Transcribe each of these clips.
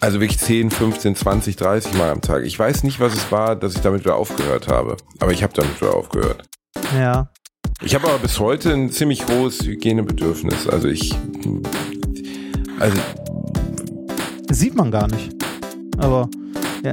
Also wirklich 10, 15, 20, 30 Mal am Tag. Ich weiß nicht, was es war, dass ich damit wieder aufgehört habe. Aber ich habe damit wieder aufgehört. Ja. Ich habe aber bis heute ein ziemlich hohes Hygienebedürfnis. Also ich. Also. Sieht man gar nicht. Aber, ja.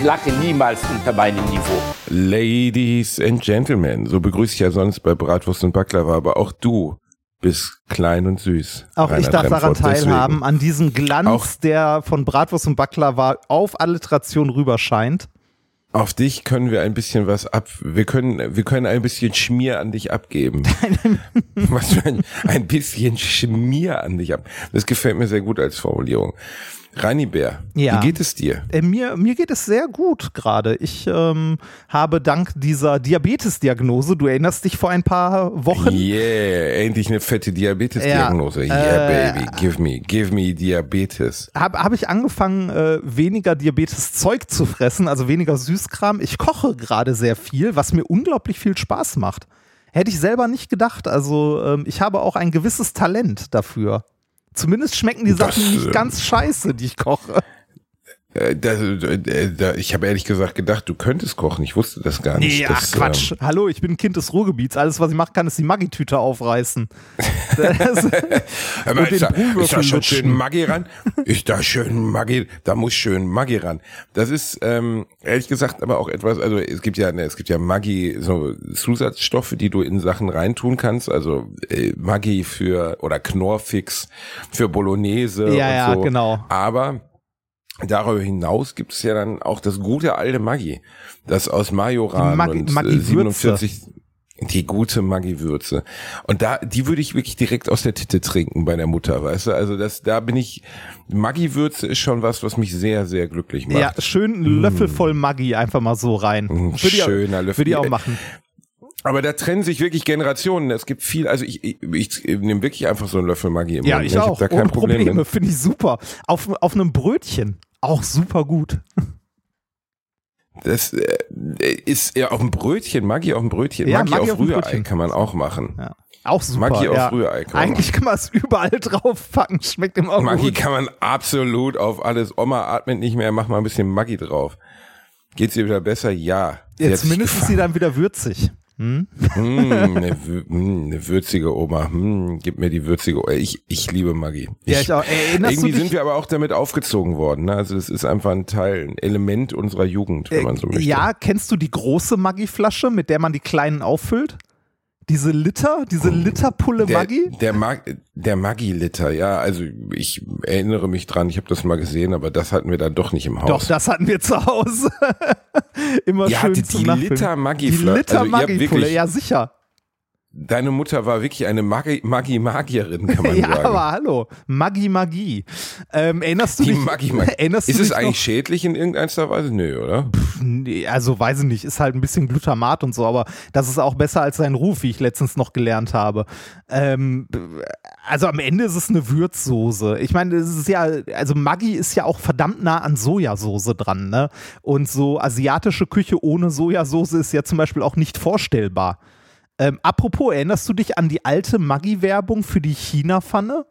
Ich lache niemals unter meinem Niveau. Ladies and Gentlemen, so begrüße ich ja sonst bei Bratwurst und Baklava, aber auch du bist klein und süß. Auch ich Rainer darf daran Remford. Deswegen. teilhaben, an diesem Glanz, Auch- der von Bratwurst und Baklava auf Alliteration rüberscheint. Auf dich können wir ein bisschen was ab. Wir können, wir können ein bisschen Schmier an dich abgeben. was für ein, ein bisschen Schmier an dich ab. Das gefällt mir sehr gut als Formulierung. Rani Bär, Ja. wie geht es dir? Äh, mir, mir geht es sehr gut gerade. Ich ähm, habe dank dieser Diabetes-Diagnose, du erinnerst dich vor ein paar Wochen, Yeah, endlich eine fette Diabetes-Diagnose. Ja, yeah, äh, baby, give me, give me Diabetes. habe hab ich angefangen, äh, weniger Diabetes-Zeug zu fressen, also weniger Süßkram. Ich koche gerade sehr viel, was mir unglaublich viel Spaß macht. Hätte ich selber nicht gedacht. Also ähm, ich habe auch ein gewisses Talent dafür. Zumindest schmecken die Das, Sachen nicht äh, ganz scheiße, die ich koche. Äh, da, äh, da, ich habe ehrlich gesagt gedacht, du könntest kochen. Ich wusste das gar nicht. Nee, ach dass, Quatsch. ähm, Hallo, ich bin ein Kind des Ruhrgebiets. Alles, was ich machen kann, ist die Maggi-Tüte aufreißen. Den ist, da, ist da schon lutschen. schön Maggi ran? Ist da schön Maggi? Da muss schön Maggi ran. Das ist ähm, ehrlich gesagt aber auch etwas. Also es gibt ja, ne, es gibt ja Maggi so Zusatzstoffe, die du in Sachen reintun kannst. Also äh, Maggi für oder Knorrfix für Bolognese. Ja, und ja, so. genau. Aber Darüber hinaus gibt es ja dann auch das gute alte Maggi, das aus Majoran Maggi- und äh, Maggi-Würze. 47 die gute Maggi-Würze. Und da, die würde ich wirklich direkt aus der Titte trinken bei der Mutter, weißt du? Also das, da bin ich, Maggi-Würze ist schon was, was mich sehr, sehr glücklich macht. ja, schön einen Löffel voll Maggi einfach mal so rein. Mm, ich auch- schöner Löffel. Würde ich auch machen. Aber da trennen sich wirklich Generationen. Es gibt viel, also ich, ich, ich nehme wirklich einfach so einen Löffel Maggi im Ja, Mund. ich ne? auch. hab da kein Ohne Problem Probleme, finde ich super. Auf, auf einem Brötchen. Auch super gut. Das äh, ist ja auf dem Brötchen, Maggi auf dem Brötchen, Ja, Maggi, Maggi auf auf dem Rührei kann man auch machen. Ja. Auch super. Maggi auf ja. Rührei kann Eigentlich kann man es überall draufpacken. Schmeckt immer Maggi gut. kann man absolut auf alles. Oma atmet nicht mehr, mach mal ein bisschen Maggi drauf. Geht's dir wieder besser? Ja. Ja, zumindest ist sie dann wieder würzig. Hm? Hm, eine, hm, eine würzige Oma. Hm, gib mir die würzige Oma. Ich, ich liebe Maggi. Ja, ich auch. Erinnerst irgendwie sind wir aber auch damit aufgezogen worden. Ne? Also das ist einfach ein Teil, ein Element unserer Jugend, wenn man so möchte. Äh, Ja, kennst du die große Maggi-Flasche, mit der man die kleinen auffüllt? Diese Liter, diese Literpulle der, Maggi? Der, Mag, der Maggi-Liter, ja. Also ich erinnere mich dran, ich habe das mal gesehen, aber das hatten wir dann doch nicht im Haus. Doch, das hatten wir zu Hause. Immer Ihr schön hattet die. Liter Die. Liter Also Maggi-Pulle, wirklich- ja sicher. Deine Mutter war wirklich eine Maggi-Magierin, kann man Ja, sagen. aber hallo, Maggi Magie. Ähm, erinnerst du Die dich? Maggi Maggi. Erinnerst Ist es eigentlich schädlich in irgendeiner Weise? Nö, oder? noch? Nee, also weiß ich nicht, ist halt ein bisschen Glutamat und so, aber das ist auch besser als sein Ruf, wie ich letztens noch gelernt habe. Ähm, also am Ende ist es eine Würzsoße. Ich meine, es ist ja, also Maggi ist ja auch verdammt nah an Sojasauce dran, ne? Und so asiatische Küche ohne Sojasauce ist ja zum Beispiel auch nicht vorstellbar. Ähm, apropos, erinnerst du dich an die alte Maggi-Werbung für die China-Pfanne?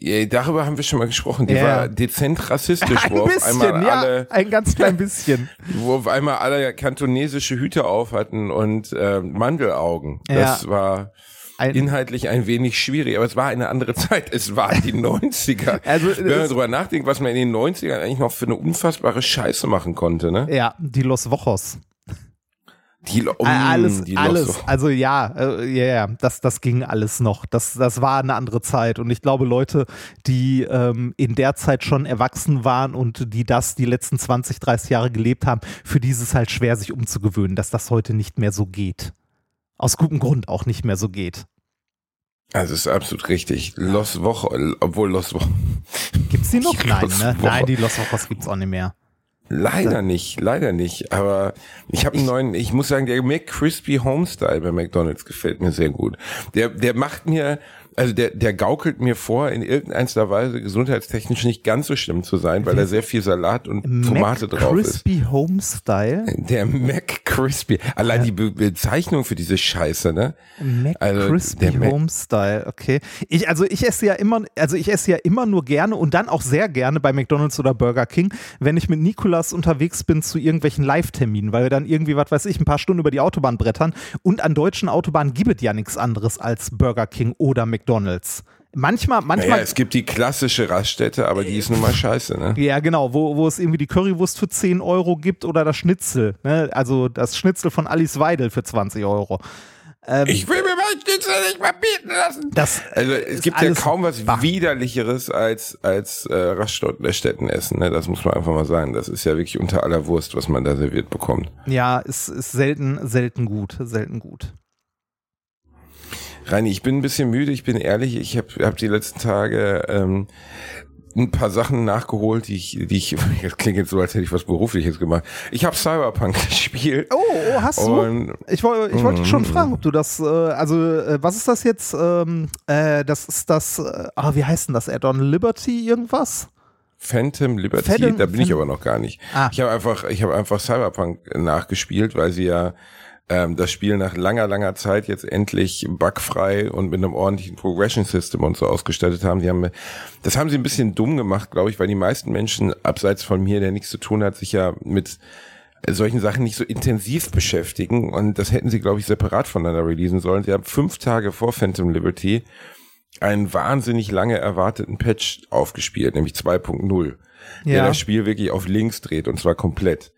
Ja, darüber haben wir schon mal gesprochen. Die Ja. war dezent rassistisch, Ein wo auf bisschen, einmal ja, alle, ein ganz klein bisschen. wo auf einmal alle kantonesische Hüte auf hatten und äh, Mandelaugen. Ja. Das war Ein- inhaltlich ein wenig schwierig, aber es war eine andere Zeit. Es waren die 90er. Also, Wenn man drüber nachdenkt, was man in den 90ern eigentlich noch für eine unfassbare Scheiße machen konnte, ne? Ja, die Los Wochos. Die, Lo- Äh, alles, Mm, die alles. Also ja, äh, ja, ja, das, das ging alles noch. Das, das war eine andere Zeit. Und ich glaube, Leute, die ähm, in der Zeit schon erwachsen waren und die das die letzten 20, 30 Jahre gelebt haben, für die ist es halt schwer, sich umzugewöhnen, dass das heute nicht mehr so geht. Aus gutem Grund auch nicht mehr so geht. Also ist absolut richtig. Los Woche, obwohl Los Woche. Gibt's die noch? Die Nein, ne? Nein, die Los Wochos gibt's auch nicht mehr. Leider nicht, leider nicht. Aber ich habe einen neuen, ich muss sagen, der McCrispy Homestyle bei McDonalds gefällt mir sehr gut. Der, der macht mir, also der, der gaukelt mir vor, in irgendeiner Weise gesundheitstechnisch nicht ganz so schlimm zu sein, weil da sehr viel Salat und Tomate Mac drauf Crispy Home Style. ist. Der Mac Crispy. Allein die Be Bezeichnung für diese Scheiße, ne? Mac Also, Crispy der Mac- Home Style, okay. Ich, also ich esse ja immer, also ich esse ja immer nur gerne und dann auch sehr gerne bei McDonalds oder Burger King, wenn ich mit Nikolas unterwegs bin zu irgendwelchen Live-Terminen, weil wir dann irgendwie, was weiß ich, ein paar Stunden über die Autobahn brettern und an deutschen Autobahnen gibt es ja nichts anderes als Burger King oder McDonalds. Manchmal, Naja, manchmal. es gibt die klassische Raststätte, aber die ist nun mal scheiße, ne? ja, genau, wo, wo es irgendwie die Currywurst für 10 Euro gibt oder das Schnitzel. Ne? Also das Schnitzel von Alice Weidel für 20 Euro. Ich will mir mein Schnitzel nicht mehr bieten lassen. Das Also es gibt ja kaum was Bach. widerlicheres als als äh, Raststätten essen. Ne? Das muss man einfach mal sagen. Das ist ja wirklich unter aller Wurst, was man da serviert bekommt. Ja, ist, ist selten, selten gut, selten gut. Reini, ich bin ein bisschen müde. Ich bin ehrlich. Ich habe hab die letzten Tage ähm, ein paar Sachen nachgeholt, die ich, die ich, das klingt jetzt so, als hätte ich was Berufliches gemacht. Ich habe Cyberpunk gespielt. Oh, oh hast du? Und ich wollte ich wollte dich schon Mhm. fragen, ob du das, äh, also äh, was ist das jetzt? Ähm, äh, das ist das, äh, ah, wie heißt denn das? Add-on Liberty irgendwas? Phantom Liberty, Phantom- da bin ich Phantom- aber noch gar nicht. Ah. Ich habe einfach, ich habe einfach Cyberpunk nachgespielt, weil sie ja ähm, das Spiel nach langer, langer Zeit jetzt endlich bugfrei und mit einem ordentlichen Progression System und so ausgestattet haben. Die haben, das haben sie ein bisschen dumm gemacht, glaube ich, weil die meisten Menschen abseits von mir, der nichts zu tun hat, sich ja mit solchen Sachen nicht so intensiv beschäftigen und das hätten sie, glaube ich, separat voneinander releasen sollen. Sie haben fünf Tage vor Phantom Liberty einen wahnsinnig lange erwarteten Patch aufgespielt, nämlich 2.0, der Ja. das Spiel wirklich auf links dreht und zwar komplett.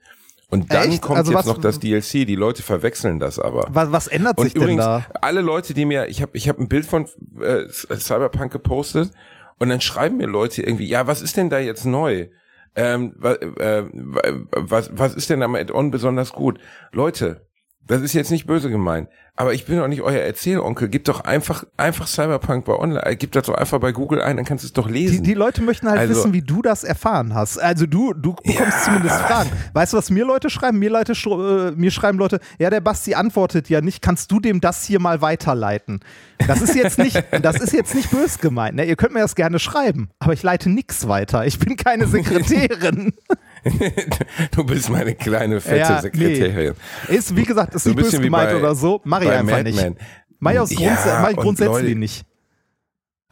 Und dann Echt? kommt Also jetzt was- noch das DLC. Die Leute verwechseln das aber. Was, was ändert sich Und denn übrigens, da? alle Leute, die mir, ich habe ich hab ein Bild von äh, Cyberpunk gepostet und dann schreiben mir Leute irgendwie, ja, was ist denn da jetzt neu? Ähm, wa- äh, wa- was, was ist denn am Add-on besonders gut? Leute, das ist jetzt nicht böse gemeint, aber ich bin doch nicht euer Erzählonkel. Gib doch einfach, einfach Cyberpunk bei online, äh, gib das doch einfach bei Google ein, dann kannst du es doch Die, lesen. die Leute möchten halt Also- wissen, wie du das erfahren hast. Also du, du bekommst zumindest Fragen. Weißt du, was mir Leute schreiben? Mir, Leute, äh, mir schreiben Leute, ja, der Basti antwortet ja nicht, kannst du dem das hier mal weiterleiten? Das ist jetzt nicht, das ist jetzt nicht bös gemeint. Ne? Ihr könnt mir das gerne schreiben, aber ich leite nix weiter. Ich bin keine Sekretärin. du bist meine kleine fette Ja, Sekretärin. Ist, wie gesagt, ist So nicht böse bisschen wie gemeint oder so. Mach ich einfach Mad nicht. Mach ich, aus Ja, Grunds mach ich und grundsätzlich Leute- nicht.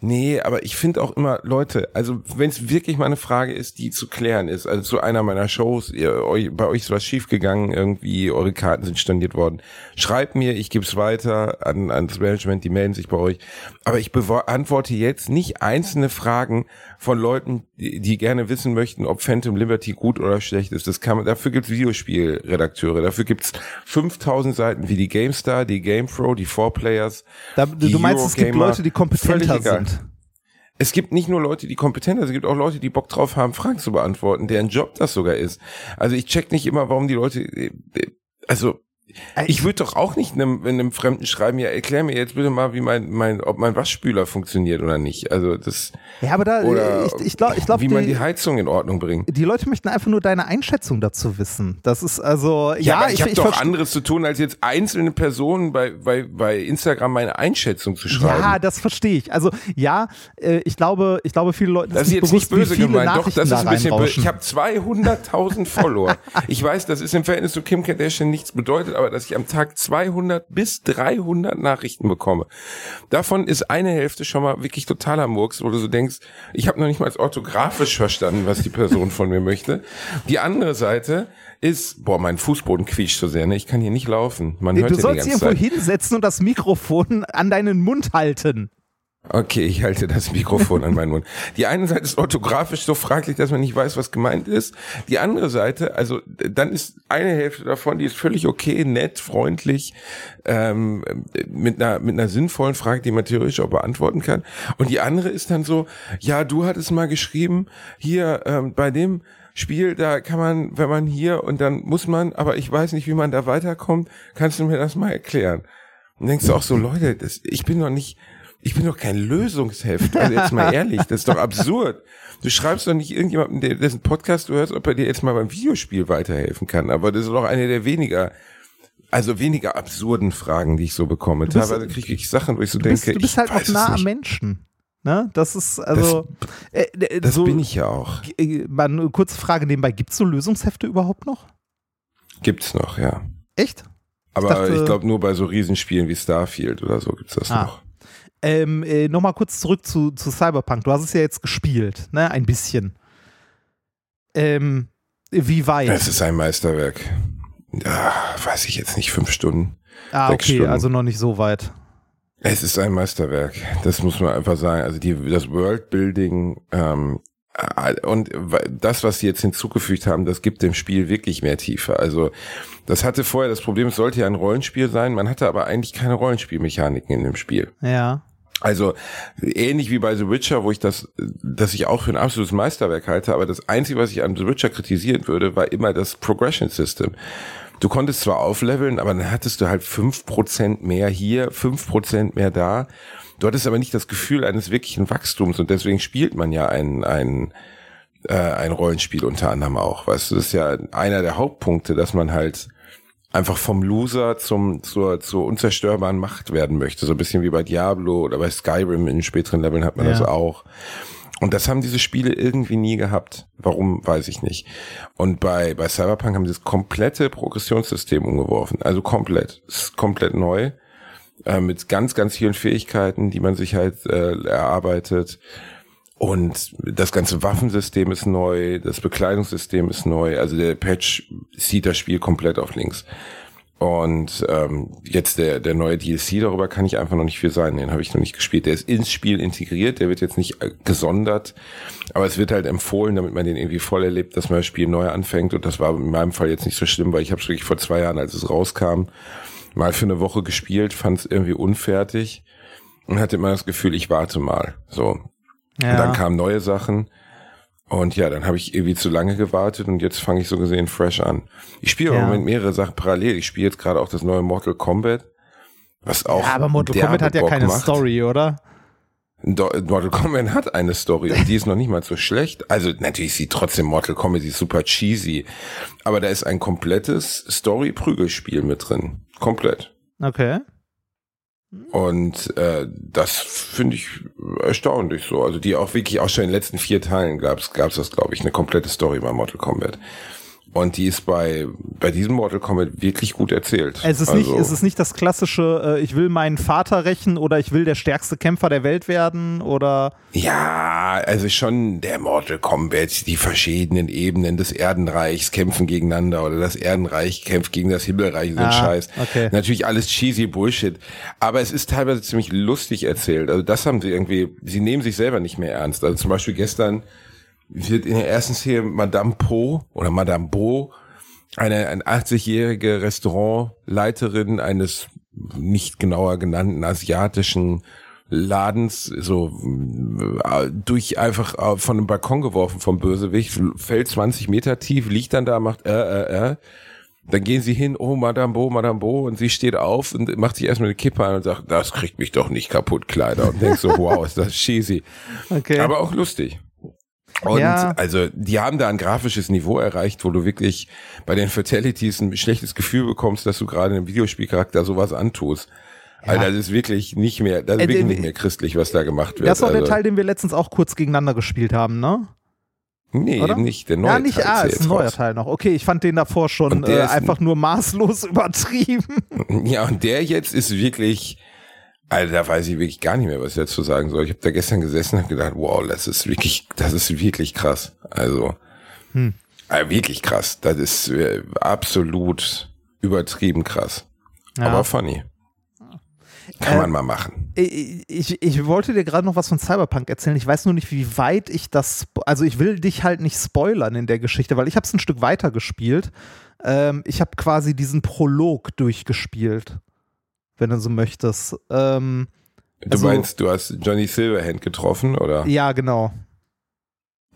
Nee, aber ich finde auch immer, Leute, also wenn es wirklich mal eine Frage ist, die zu klären ist, also zu einer meiner Shows, ihr, euch, bei euch ist was schiefgegangen, irgendwie eure Karten sind storniert worden, schreibt mir, ich gebe es weiter an, an das Management, die melden sich bei euch. Aber ich beantworte jetzt nicht einzelne Fragen von Leuten, die, die gerne wissen möchten, ob Phantom Liberty gut oder schlecht ist. Das kann man, dafür gibt's Videospielredakteure, dafür gibt's 5000 Seiten wie die GameStar, die GamePro, die 4Players. Da, die du meinst, es gibt Eurogamer. Leute, die kompetenter sind. Es gibt nicht nur Leute, die kompetenter sind, es gibt auch Leute, die Bock drauf haben, Fragen zu beantworten, deren Job das sogar ist. Also ich check nicht immer, warum die Leute, äh, äh, also ich würde doch auch nicht einem, einem Fremden schreiben, ja, erklär mir jetzt bitte mal, wie mein, mein, ob mein Waschspüler funktioniert oder nicht. Also das, Ja, aber da, oder ich, ich glaube, ich glaub, wie man die, die Heizung in Ordnung bringt. die Leute möchten einfach nur deine Einschätzung dazu wissen. Das ist also, ja, aber ich, habe doch anderes zu tun, als jetzt einzelne Personen bei, bei, bei Instagram meine Einschätzung zu schreiben. Ja, das verstehe ich. Also ja, äh, ich glaube, ich glaube, viele Leute Das ist jetzt nicht bewusst, böse wie viele gemeint, doch, das ist ein bisschen böse. Ich habe 200.000 Follower. Ich weiß, das ist im Verhältnis zu Kim Kardashian nichts bedeutet, aber dass ich am Tag 200 bis 300 Nachrichten bekomme. Davon ist eine Hälfte schon mal wirklich totaler Murks, wo du so denkst, ich habe noch nicht mal orthografisch verstanden, was die Person von mir möchte. Die andere Seite ist, boah, mein Fußboden quietscht so sehr, ne? Ich kann hier nicht laufen. Man hört du sollst irgendwo Zeit. hinsetzen und das Mikrofon an deinen Mund halten. Okay, ich halte das Mikrofon an meinen Mund. Die eine Seite ist orthografisch so fraglich, dass man nicht weiß, was gemeint ist. Die andere Seite, also dann ist eine Hälfte davon, die ist völlig okay, nett, freundlich, ähm, mit einer mit einer sinnvollen Frage, die man theoretisch auch beantworten kann. Und die andere ist dann so, ja, du hattest mal geschrieben, hier ähm, bei dem Spiel, da kann man, wenn man hier und dann muss man, aber ich weiß nicht, wie man da weiterkommt, kannst du mir das mal erklären? Und denkst du auch so, Leute, das, ich bin doch nicht, ich bin doch kein Lösungsheft. Also jetzt mal ehrlich, das ist doch absurd. Du schreibst doch nicht irgendjemandem, der dessen Podcast du hörst, ob er dir jetzt mal beim Videospiel weiterhelfen kann. Aber das ist doch eine der weniger also weniger absurden Fragen, die ich so bekomme. Bist- Teilweise kriege ich Sachen, wo ich so bist, denke, du bist halt ich auch es nah am. Menschen. Ne? Das ist also. äh, äh, Das so, bin ich ja auch. äh, Mal eine kurze Frage nebenbei: Gibt es so Lösungshefte überhaupt noch? Gibt's noch, ja. Echt? Aber dachte- ich glaube nur bei so Riesenspielen wie Starfield oder so gibt's das Ah. noch. Ähm, äh, Nochmal kurz zurück zu, zu Cyberpunk. Du hast es ja jetzt gespielt, ne? Ein bisschen. Ähm, wie weit? Es ist ein Meisterwerk. Ja, weiß ich jetzt nicht, fünf Stunden. ah, okay, Stunden. also noch nicht so weit. Es ist ein Meisterwerk. Das muss man einfach sagen. Also die, das Worldbuilding ähm, äh, und das, was sie jetzt hinzugefügt haben, das gibt dem Spiel wirklich mehr Tiefe. Also das hatte vorher das Problem, es sollte ja ein Rollenspiel sein. Man hatte aber eigentlich keine Rollenspielmechaniken in dem Spiel. Ja. Also ähnlich wie bei The Witcher, wo ich das, das ich auch für ein absolutes Meisterwerk halte, aber das Einzige, was ich an The Witcher kritisieren würde, war immer das Progression System. Du konntest zwar aufleveln, aber dann hattest du halt fünf Prozent mehr hier, fünf Prozent mehr da. Du hattest aber nicht das Gefühl eines wirklichen Wachstums und deswegen spielt man ja ein, ein, äh, ein Rollenspiel unter anderem auch. Weißt du, das ist ja einer der Hauptpunkte, dass man halt einfach vom Loser zum zur zur unzerstörbaren Macht werden möchte, so ein bisschen wie bei Diablo oder bei Skyrim in späteren Leveln hat man Ja. das auch. Und das haben diese Spiele irgendwie nie gehabt. Warum, weiß ich nicht. Und bei, bei Cyberpunk haben sie das komplette Progressionssystem umgeworfen. Also komplett. Es ist komplett neu. Äh, mit ganz, ganz vielen Fähigkeiten, die man sich halt äh, erarbeitet. Und das ganze Waffensystem ist neu, das Bekleidungssystem ist neu. Also der Patch sieht das Spiel komplett auf links. Und ähm, jetzt der, der neue DLC, darüber kann ich einfach noch nicht viel sagen. Den habe ich noch nicht gespielt. Der ist ins Spiel integriert, der wird jetzt nicht äh, gesondert, aber es wird halt empfohlen, damit man den irgendwie voll erlebt, dass man das Spiel neu anfängt. Und das war in meinem Fall jetzt nicht so schlimm, weil ich habe es wirklich vor zwei Jahren, als es rauskam, mal für eine Woche gespielt, fand es irgendwie unfertig und hatte immer das Gefühl, ich warte mal. So, Ja. und dann kamen neue Sachen. Und ja, dann habe ich irgendwie zu lange gewartet und jetzt fange ich so gesehen fresh an. Ich spiele Ja. im Moment mehrere Sachen parallel. Ich spiele jetzt gerade auch das neue Mortal Kombat, was auch. ja, aber Mortal Kombat hat ja Bock keine macht. Story, oder? Do Mortal Kombat hat eine Story und die ist noch nicht mal so schlecht. Also natürlich sieht trotzdem Mortal Kombat sie ist super cheesy, aber da ist ein komplettes Story-Prügelspiel mit drin. Komplett. Okay. Und äh, das finde ich erstaunlich so. Also die auch wirklich auch schon in den letzten vier Teilen gab's gab's das, glaube ich, eine komplette Story bei Mortal Kombat. Und die ist bei bei diesem Mortal Kombat wirklich gut erzählt. Es ist, also, nicht, es ist nicht das klassische, äh, ich will meinen Vater rächen oder ich will der stärkste Kämpfer der Welt werden oder. ja, also schon der Mortal Kombat, die verschiedenen Ebenen des Erdenreichs kämpfen gegeneinander oder das Erdenreich kämpft gegen das Himmelreich, so ein Ah, Scheiß. okay. Natürlich alles cheesy Bullshit, aber es ist teilweise ziemlich lustig erzählt. Also das haben sie irgendwie, sie nehmen sich selber nicht mehr ernst. Also zum Beispiel gestern wird in der ersten Szene Madame Po oder Madame Bo, eine, eine 80-jährige Restaurantleiterin eines nicht genauer genannten asiatischen Ladens so durch einfach äh, von einem Balkon geworfen vom Bösewicht, fällt 20 Meter tief, liegt dann da, macht äh, äh, äh. Dann gehen sie hin, oh Madame Bo, Madame Bo, und sie steht auf und macht sich erstmal eine Kippe an und sagt, das kriegt mich doch nicht kaputt, Kleider. Und denkst so, wow, ist das cheesy. Okay. Aber auch lustig. Und Ja. also die haben da ein grafisches Niveau erreicht, wo du wirklich bei den Fatalities ein schlechtes Gefühl bekommst, dass du gerade einem Videospielcharakter sowas antust. Also das ist wirklich nicht mehr, das ist Äh, wirklich äh, nicht mehr christlich, was da gemacht wird. das war der also, Teil, den wir letztens auch kurz gegeneinander gespielt haben, ne? Nee, oder? eben nicht. Der neue ja, nicht, Teil ah, ja ist ein neuer raus. Teil noch. Okay, ich fand den davor schon der äh, einfach nur maßlos übertrieben. Ja, und der jetzt ist wirklich, also da weiß ich wirklich gar nicht mehr, was ich dazu sagen soll. Ich habe da gestern gesessen und hab gedacht, wow, das ist wirklich, das ist wirklich krass. Also Hm. äh, wirklich krass. Das ist äh, absolut übertrieben krass. Ja. Aber funny. Kann Äh, man mal machen. Ich, ich, wollte dir gerade noch was von Cyberpunk erzählen. Ich weiß nur nicht, wie weit ich das. Also, ich will dich halt nicht spoilern in der Geschichte, weil ich habe es ein Stück weiter gespielt. Ähm, ich habe quasi diesen Prolog durchgespielt, wenn du so möchtest. Ähm, Du also- meinst, du hast Johnny Silverhand getroffen, oder? ja, genau.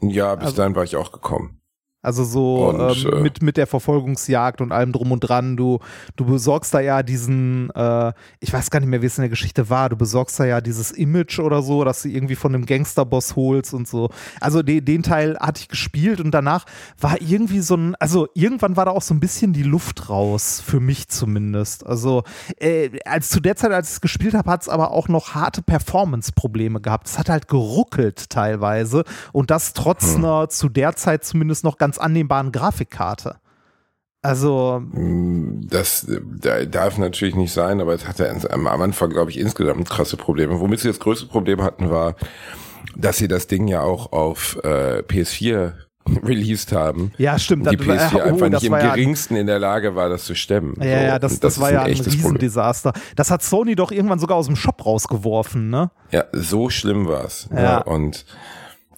Ja, bis Also- dahin war ich auch gekommen. Also so Und, ähm, äh, mit, mit der Verfolgungsjagd und allem drum und dran. Du, du besorgst da ja diesen, äh, ich weiß gar nicht mehr, wie es in der Geschichte war, du besorgst da ja dieses Image oder so, dass du irgendwie von einem Gangsterboss holst und so. Also de, den Teil hatte ich gespielt und danach war irgendwie so ein, also irgendwann war da auch so ein bisschen die Luft raus, für mich zumindest. Also äh, als zu der Zeit, als ich es gespielt habe, hat es aber auch noch harte Performance-Probleme gehabt. Es hat halt geruckelt teilweise und das trotz einer zu der Zeit zumindest noch ganz annehmbaren Grafikkarte. Also, Das darf natürlich nicht sein, aber es hatte am Anfang, glaube ich, insgesamt krasse Probleme. Womit sie das größte Problem hatten, war, dass sie das Ding ja auch auf äh, PS4 released haben. ja, stimmt. Die das- PS4 oh, einfach das nicht im war ja, geringsten in der Lage war, das zu stemmen. Ja, So, ja, das, und das, war ja ein echtes Problem. Riesendesaster. Das hat Sony doch irgendwann sogar aus dem Shop rausgeworfen, ne? Ja, so schlimm war's. Ja. Ja. Und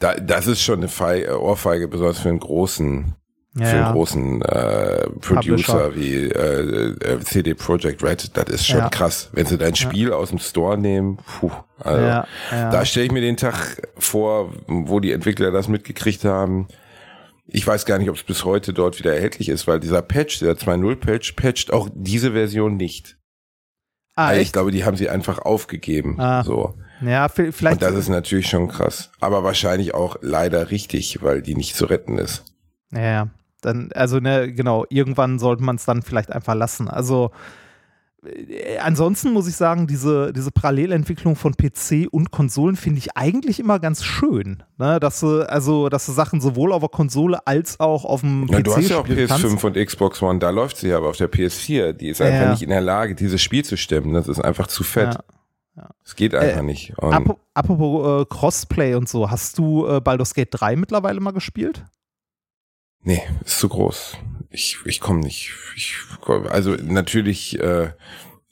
da, das ist schon eine Fei Ohrfeige, besonders für einen großen, Ja, für ja. einen großen äh, Publisher. Producer wie äh, äh, CD Projekt Red. Das ist schon Ja. krass. Wenn sie dein Spiel aus dem Store nehmen, puh, also, Ja, ja. da stelle ich mir den Tag vor, wo die Entwickler das mitgekriegt haben. Ich weiß gar nicht, ob es bis heute dort wieder erhältlich ist, weil dieser Patch, der 2.0 Patch, patcht auch diese Version nicht. Ah, Also ich glaube, die haben sie einfach aufgegeben. Ah. So. Ja, vi- vielleicht. Und das ist natürlich schon krass. Aber wahrscheinlich auch leider richtig, weil die nicht zu retten ist. Ja. Dann, also, ne, genau, irgendwann sollte man es dann vielleicht einfach lassen. Also, äh, ansonsten muss ich sagen, diese, diese Parallelentwicklung von PC und Konsolen finde ich eigentlich immer ganz schön. Ne? Dass du, also, dass du Sachen sowohl auf der Konsole als auch auf dem Ja, PC du hast ja auch spielen PS5 kannst. und Xbox One, da läuft sie ja, aber auf der PS4, die ist Ja, einfach nicht in der Lage, dieses Spiel zu stemmen. Das ist einfach zu fett. Ja. Es geht einfach Äh, nicht. Apro- Apropos äh, Crossplay und so, hast du äh, Baldur's Gate 3 mittlerweile mal gespielt? nee, ist zu groß. Ich, ich komme nicht. Ich, also natürlich, äh,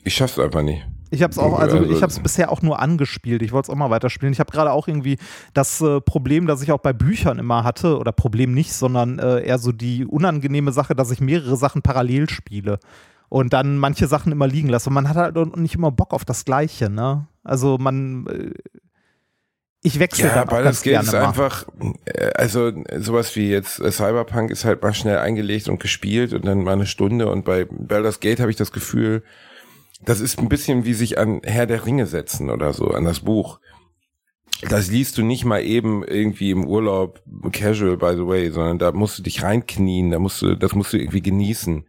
ich schaff's einfach nicht. Ich habe es auch, also, Also- ich habe es bisher auch nur angespielt. Ich wollte es auch mal weiterspielen. Ich habe gerade auch irgendwie das äh, Problem, das ich auch bei Büchern immer hatte, oder Problem nicht, sondern äh, eher so die unangenehme Sache, dass ich mehrere Sachen parallel spiele und dann manche Sachen immer liegen lasse. Und man hat halt auch nicht immer Bock auf das Gleiche, ne? Also man, äh, ich wechsle Ja, dann auch Game gerne ist mal. einfach, äh, also sowas wie jetzt äh, Cyberpunk ist halt mal schnell eingelegt und gespielt und dann mal eine Stunde und bei Baldur's Gate habe ich das Gefühl, das ist ein bisschen wie sich an Herr der Ringe setzen oder so, an das Buch. Das liest du nicht mal eben irgendwie im Urlaub, casual by the way, sondern da musst du dich reinknien, da musst du, das musst du irgendwie genießen.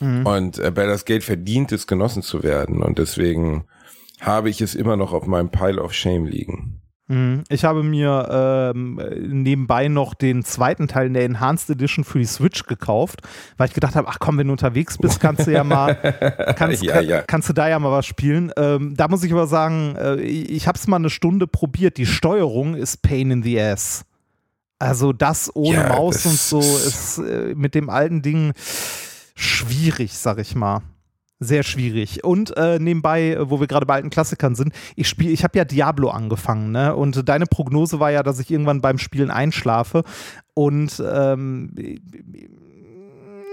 Mhm. Und äh, Baldur's Gate verdient es, genossen zu werden und deswegen habe ich es immer noch auf meinem Pile of Shame liegen. Mhm. Ich habe mir ähm, nebenbei noch den zweiten Teil in der Enhanced Edition für die Switch gekauft, weil ich gedacht habe, ach komm, wenn du unterwegs bist, kannst du ja mal, kannst, Ja, ja. kannst du da ja mal was spielen. Ähm, da muss ich aber sagen, äh, ich, ich habe es mal eine Stunde probiert. Die Steuerung ist Pain in the Ass. Also das ohne Ja, Maus das und so ist äh, mit dem alten Ding schwierig, sag ich mal. Sehr schwierig. Und äh, nebenbei, wo wir gerade bei alten Klassikern sind, ich spiele, ich habe ja Diablo angefangen, ne? Und deine Prognose war ja, dass ich irgendwann beim Spielen einschlafe. Und ähm,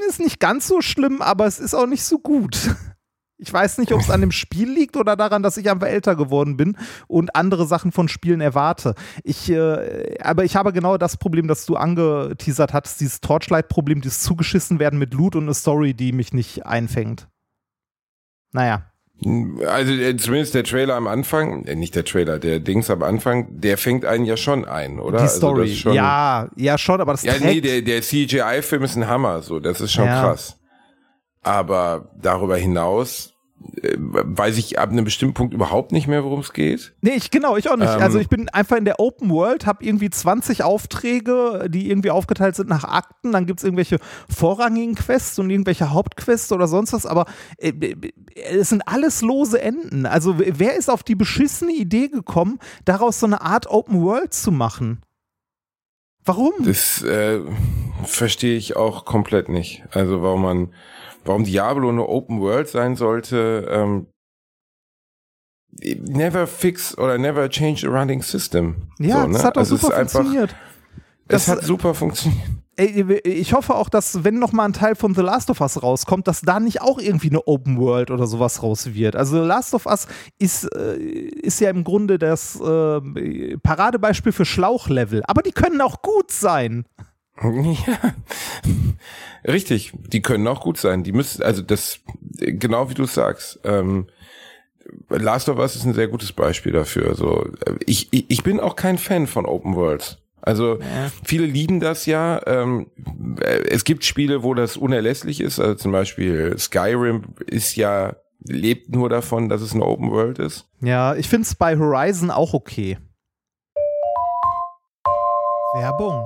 ist nicht ganz so schlimm, aber es ist auch nicht so gut. Ich weiß nicht, ob es an dem Spiel liegt oder daran, dass ich einfach älter geworden bin und andere Sachen von Spielen erwarte. Ich, äh, aber ich habe genau das Problem, das du angeteasert hattest, dieses Torchlight-Problem, dieses zugeschissen werden mit Loot und eine Story, die mich nicht einfängt. Naja. Also äh, zumindest der Trailer am Anfang, äh, nicht der Trailer, der Dings am Anfang, der fängt einen ja schon ein, oder? Die Also Story. schon, ja, ja, schon, aber das Ja, trägt, nee, der, der CGI-Film ist ein Hammer, so, das ist schon Ja. krass. Aber darüber hinaus äh, weiß ich ab einem bestimmten Punkt überhaupt nicht mehr, worum es geht. Nee, ich, genau, ich auch nicht. Ähm, also ich bin einfach in der Open World, habe irgendwie 20 Aufträge, die irgendwie aufgeteilt sind nach Akten. Dann gibt es irgendwelche vorrangigen Quests und irgendwelche Hauptquests oder sonst was. Aber äh, äh, es sind alles lose Enden. Also wer ist auf die beschissene Idee gekommen, daraus so eine Art Open World zu machen? Warum? Das äh, verstehe ich auch komplett nicht. Also warum man, warum Diablo eine Open World sein sollte, ähm, never fix oder never change a running system. ja, so, ne? das hat doch Also super funktioniert. Es Das- hat super funktioniert. Ey, ich hoffe auch, dass, wenn noch mal ein Teil von The Last of Us rauskommt, dass da nicht auch irgendwie eine Open World oder sowas raus wird. Also The Last of Us ist, äh, ist ja im Grunde das äh, Paradebeispiel für Schlauchlevel. Aber die können auch gut sein. Ja, richtig. Die können auch gut sein. Die müssen, also das, genau wie du sagst. Ähm, Last of Us ist ein sehr gutes Beispiel dafür. Also ich, ich, ich bin auch kein Fan von Open Worlds. Also ja. viele lieben das ja. Ähm, es gibt Spiele, wo das unerlässlich ist. Also zum Beispiel Skyrim ist ja lebt nur davon, dass es eine Open World ist. Ja, ich finde es bei Horizon auch okay. Werbung.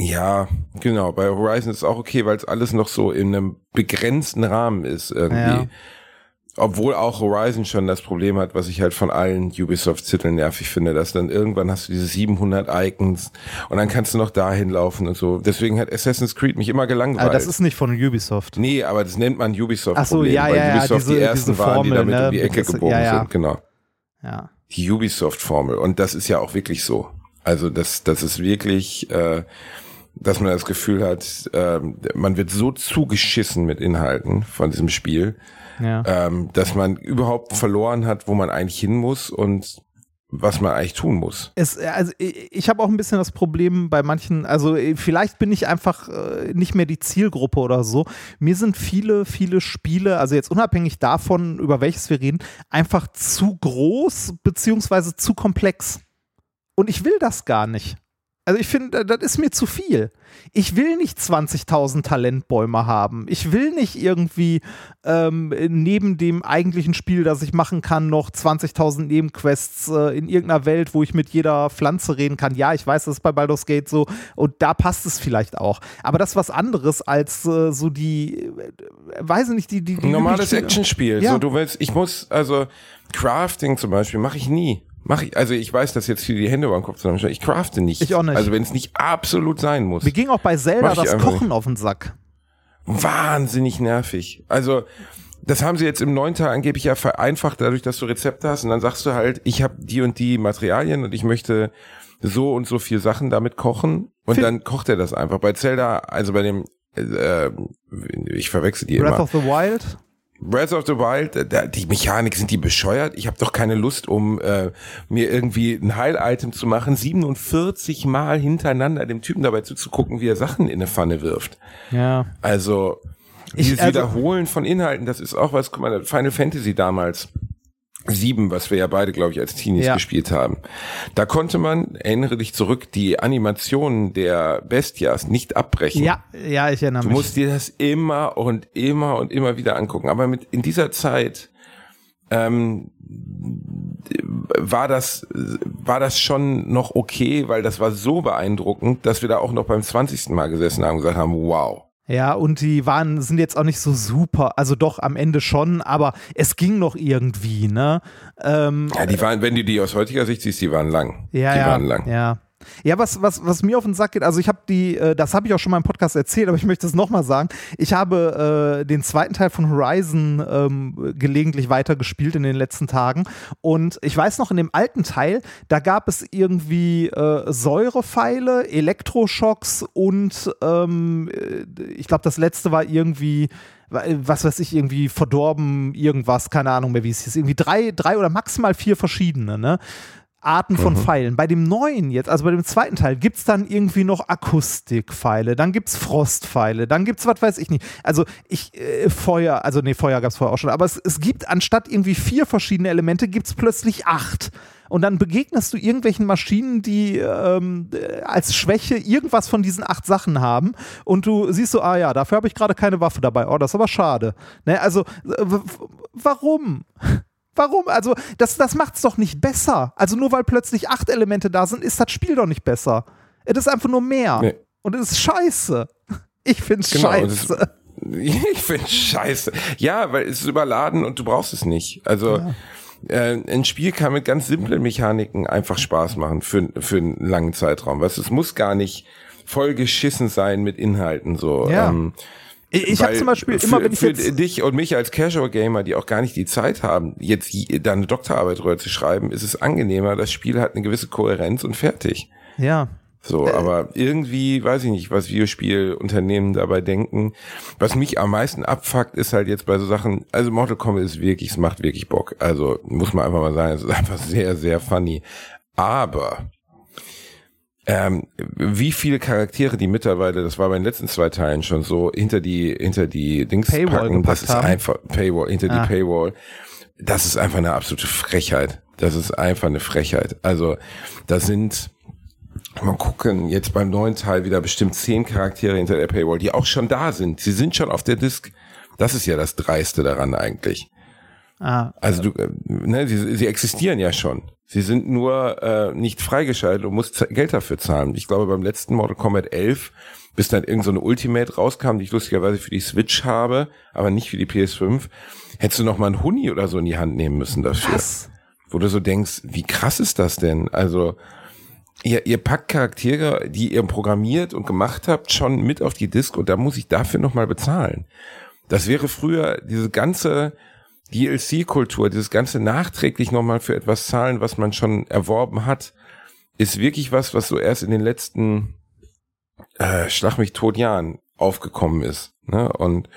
Ja, genau. Bei Horizon ist es auch okay, weil es alles noch so in einem begrenzten Rahmen ist irgendwie. Ja. Obwohl auch Horizon schon das Problem hat, was ich halt von allen Ubisoft-Titeln nervig finde, dass dann irgendwann hast du diese 700 Icons und dann kannst du noch dahin laufen und so. Deswegen hat Assassin's Creed mich immer gelangweilt. Aber das ist nicht von Ubisoft. Nee, aber das nennt man Ubisoft. Ach so, ja, weil ja, Ubisoft diese, die ersten Formel, waren, die damit ne? um die Ecke das, gebogen ja, ja. sind. Genau. Ja. Die Ubisoft-Formel. Und das ist ja auch wirklich so. Also das, das ist wirklich, äh, dass man das Gefühl hat, äh, man wird so zugeschissen mit Inhalten von diesem Spiel, Ja. ähm, dass man überhaupt verloren hat, wo man eigentlich hin muss und was man eigentlich tun muss. Es, also ich, ich habe auch ein bisschen das Problem bei manchen, also vielleicht bin ich einfach äh, nicht mehr die Zielgruppe oder so. Mir sind viele, viele Spiele, also jetzt unabhängig davon, über welches wir reden, einfach zu groß beziehungsweise zu komplex. Und ich will das gar nicht. Also ich finde, das ist mir zu viel. Ich will nicht 20.000 Talentbäume haben. Ich will nicht irgendwie ähm, neben dem eigentlichen Spiel, das ich machen kann, noch 20.000 Nebenquests äh, in irgendeiner Welt, wo ich mit jeder Pflanze reden kann. Ja, ich weiß, das ist bei Baldur's Gate so und da passt es vielleicht auch. Aber das ist was anderes als äh, so die, äh, weiß ich nicht, die, die, die Ein normales Actionspiel. Ja. So, du willst, ich muss, also Crafting zum Beispiel mache ich nie. Mach ich, also ich weiß, dass jetzt viele die Hände über den Kopf zusammenstellen. Ich crafte nicht. Ich auch nicht. Also wenn es nicht absolut sein muss. Mir ging auch bei Zelda das Kochen auf den Sack. Wahnsinnig nervig. Also das haben sie jetzt im neuen Teil angeblich ja vereinfacht, dadurch, dass du Rezepte hast und dann sagst du halt, ich habe die und die Materialien und ich möchte so und so viel Sachen damit kochen und Find- dann kocht er das einfach. Bei Zelda, also bei dem, äh, ich verwechsel die Breath immer. of the Wild. Breath of the Wild, äh, da, die Mechanik, sind die bescheuert? Ich habe doch keine Lust, um äh, mir irgendwie ein Heil-Item zu machen, 47 Mal hintereinander dem Typen dabei zuzugucken, wie er Sachen in eine Pfanne wirft. Ja. Also, Ich- dieses also- Wiederholen von Inhalten, das ist auch was, guck mal, Final Fantasy damals. Sieben, was wir ja beide, glaube ich, als Teenies Ja. gespielt haben. Da konnte man, erinnere dich zurück, die Animationen der Bestias nicht abbrechen. Ja, ja, ich erinnere Du mich. musst dir das immer und immer und immer wieder angucken. Aber mit in dieser Zeit ähm, war das war das schon noch okay, weil das war so beeindruckend, dass wir da auch noch beim 20. Mal gesessen haben und gesagt haben, wow. Ja, und die waren, sind jetzt auch nicht so super. Also doch am Ende schon, aber es ging noch irgendwie, ne? Ähm, Ja, die waren, wenn du die aus heutiger Sicht siehst, die waren lang. ja, die ja, waren lang. ja. Ja, was, was, was mir auf den Sack geht, also ich habe die, äh, das habe ich auch schon mal im Podcast erzählt, aber ich möchte es nochmal sagen. Ich habe äh, den zweiten Teil von Horizon ähm, gelegentlich weitergespielt in den letzten Tagen. Und ich weiß noch, in dem alten Teil, da gab es irgendwie äh, Säurepfeile, Elektroschocks und ähm, äh, ich glaube, das letzte war irgendwie was weiß ich, irgendwie verdorben, irgendwas, keine Ahnung mehr, wie es hieß, irgendwie drei, drei oder maximal vier verschiedene, ne? Arten von mhm. Pfeilen. Bei dem neuen jetzt, also bei dem zweiten Teil, gibt es dann irgendwie noch Akustikpfeile, dann gibt es Frostpfeile, dann gibt es, was weiß ich nicht. Also ich, äh, Feuer, also nee, Feuer gab es vorher auch schon, aber es, es gibt anstatt irgendwie vier verschiedene Elemente, gibt es plötzlich acht. Und dann begegnest du irgendwelchen Maschinen, die ähm, als Schwäche irgendwas von diesen acht Sachen haben. Und du siehst so, ah ja, dafür habe ich gerade keine Waffe dabei. Oh, das ist aber schade. Ne, also, warum? Warum? Also, das, das macht es doch nicht besser. Also, nur weil plötzlich acht Elemente da sind, ist das Spiel doch nicht besser. Es ist einfach nur mehr. Nee. Und es ist scheiße. Ich finde es genau, scheiße. ich finde scheiße. Ja, weil es ist überladen und du brauchst es nicht. Also, ja. äh, ein Spiel kann mit ganz simplen Mechaniken einfach Spaß machen für, für einen langen Zeitraum. Was es muss gar nicht voll geschissen sein mit Inhalten so. Ja. Ähm, ich, ich habe zum Beispiel für, immer, wenn ich für jetzt dich und mich als Casual Gamer, die auch gar nicht die Zeit haben, jetzt da eine Doktorarbeit drüber zu schreiben, ist es angenehmer. Das Spiel hat eine gewisse Kohärenz und fertig. Ja. So, äh, aber irgendwie weiß ich nicht, was Videospielunternehmen dabei denken. Was mich am meisten abfuckt, ist halt jetzt bei so Sachen, also Mortal Kombat ist wirklich, es macht wirklich Bock. Also muss man einfach mal sagen, es ist einfach sehr, sehr funny. Aber ähm, wie viele Charaktere die mittlerweile, das war bei den letzten zwei Teilen schon so, hinter die, hinter die Dings Paywall packen, das ist haben. einfach, Paywall, hinter ah. die Paywall. Das ist einfach eine absolute Frechheit. Das ist einfach eine Frechheit. Also, da sind, mal gucken, jetzt beim neuen Teil wieder bestimmt zehn Charaktere hinter der Paywall, die auch schon da sind. Sie sind schon auf der Disk. Das ist ja das Dreiste daran eigentlich. Ah. Also du, äh, ne, sie, sie existieren ja schon. Sie sind nur äh, nicht freigeschaltet und musst Geld dafür zahlen. Ich glaube, beim letzten Mortal Kombat 11, bis dann irgendeine so Ultimate rauskam, die ich lustigerweise für die Switch habe, aber nicht für die PS5, hättest du noch mal einen Huni oder so in die Hand nehmen müssen dafür. Was? Wo du so denkst, wie krass ist das denn? Also, ihr, ihr packt Charaktere, die ihr programmiert und gemacht habt, schon mit auf die Disk und da muss ich dafür noch mal bezahlen. Das wäre früher diese ganze DLC-Kultur, dieses ganze nachträglich nochmal für etwas zahlen, was man schon erworben hat, ist wirklich was, was so erst in den letzten äh, Schlag mich tot Jahren aufgekommen ist. Ne? Und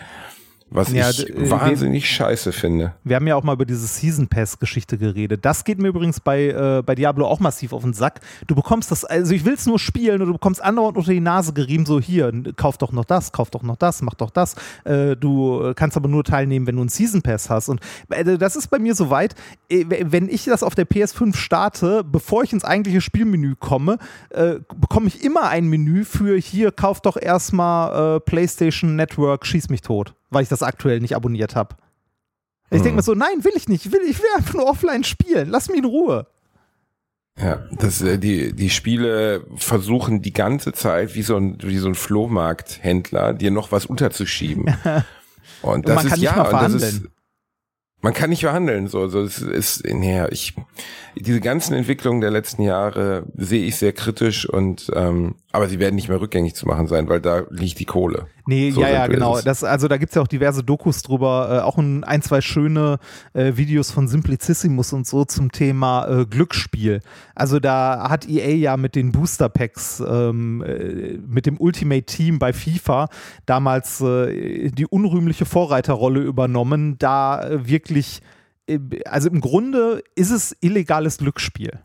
was ja, ich äh, wahnsinnig wir, scheiße finde. Wir haben ja auch mal über diese Season Pass Geschichte geredet. Das geht mir übrigens bei, äh, bei Diablo auch massiv auf den Sack. Du bekommst das, also ich will es nur spielen und du bekommst andauernd unter die Nase gerieben, so hier, kauf doch noch das, kauf doch noch das, mach doch das. Äh, du kannst aber nur teilnehmen, wenn du einen Season Pass hast. Und äh, das ist bei mir so weit, äh, wenn ich das auf der PS5 starte, bevor ich ins eigentliche Spielmenü komme, äh, bekomme ich immer ein Menü für hier, kauf doch erstmal PlayStation Network, schieß mich tot weil ich das aktuell nicht abonniert habe. Ich denke hm. mir so, nein, will ich nicht. Ich will, ich will einfach nur offline spielen. Lass mich in Ruhe. Ja, das, äh, die, die Spiele versuchen die ganze Zeit wie so ein, wie so ein Flohmarkthändler dir noch was unterzuschieben. Und das und man kann ist nicht ja, mal verhandeln. Man kann nicht verhandeln, so, so es ist, naja, ich, diese ganzen Entwicklungen der letzten Jahre sehe ich sehr kritisch und, ähm, aber sie werden nicht mehr rückgängig zu machen sein, weil da liegt die Kohle. Nee, so ja, ja, genau. Das, also da gibt's ja auch diverse Dokus drüber, äh, auch ein, ein, zwei schöne äh, Videos von Simplicissimus und so zum Thema äh, Glücksspiel. Also da hat EA ja mit den Booster Packs, ähm, äh, mit dem Ultimate Team bei FIFA damals äh, die unrühmliche Vorreiterrolle übernommen, da äh, wirklich, also im Grunde ist es illegales Glücksspiel.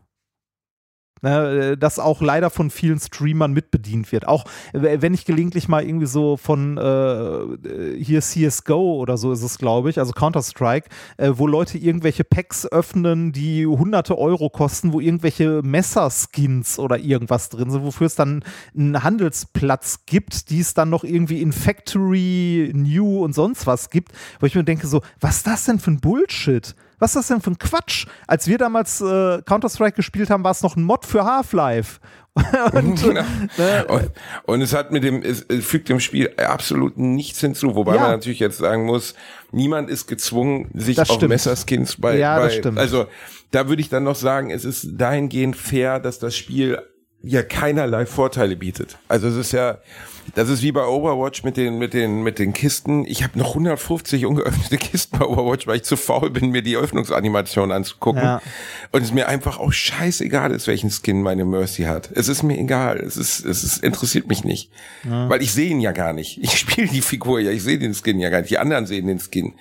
Ne, äh, das auch leider von vielen Streamern mitbedient wird. Auch wenn ich gelegentlich mal irgendwie so von äh, hier CSGO oder so ist es, glaube ich, also Counter-Strike, äh, wo Leute irgendwelche Packs öffnen, die hunderte Euro kosten, wo irgendwelche Messerskins oder irgendwas drin sind, wofür es dann einen Handelsplatz gibt, die es dann noch irgendwie in Factory, New und sonst was gibt, wo ich mir denke so, was ist das denn für ein Bullshit? Was ist das denn für ein Quatsch? Als wir damals äh, Counter-Strike gespielt haben, war es noch ein Mod für Half-Life. und, genau. ne? und, und, es hat mit dem, es, es, fügt dem Spiel absolut nichts hinzu, wobei ja. man natürlich jetzt sagen muss, niemand ist gezwungen, sich das auf stimmt. Messerskins bei, ja, bei das stimmt. also da würde ich dann noch sagen, es ist dahingehend fair, dass das Spiel ja keinerlei Vorteile bietet. Also es ist ja, das ist wie bei Overwatch mit den mit den mit den Kisten. Ich habe noch 150 ungeöffnete Kisten bei Overwatch, weil ich zu faul bin, mir die Öffnungsanimation anzugucken. Ja. Und es mir einfach auch scheißegal ist, welchen Skin meine Mercy hat. Es ist mir egal. Es ist es ist, interessiert mich nicht, ja. weil ich sehe ihn ja gar nicht. Ich spiele die Figur ja, ich sehe den Skin ja gar nicht. Die anderen sehen den Skin.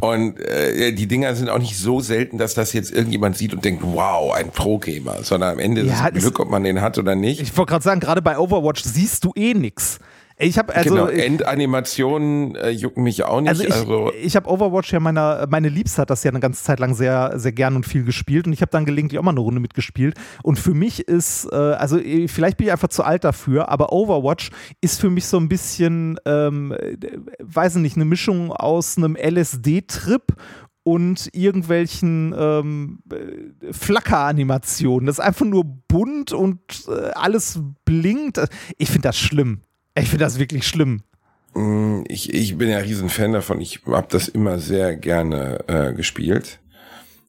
Und äh, die Dinger sind auch nicht so selten, dass das jetzt irgendjemand sieht und denkt, wow, ein Pro-Gamer, sondern am Ende ja, ist es Glück, ob man den hat oder nicht. Ich wollte gerade sagen, gerade bei Overwatch siehst du eh nix. Ich habe also genau, Endanimationen äh, jucken mich auch nicht. Also ich, also ich habe Overwatch ja meiner meine Liebste hat das ja eine ganze Zeit lang sehr sehr gern und viel gespielt und ich habe dann gelegentlich auch mal eine Runde mitgespielt und für mich ist äh, also äh, vielleicht bin ich einfach zu alt dafür, aber Overwatch ist für mich so ein bisschen ähm, äh, weiß nicht eine Mischung aus einem LSD-Trip und irgendwelchen ähm, äh, Flackeranimationen. Das ist einfach nur bunt und äh, alles blinkt. Ich finde das schlimm. Ich finde das wirklich schlimm. Mm, ich, ich bin ja riesen Fan davon. Ich habe das immer sehr gerne äh, gespielt.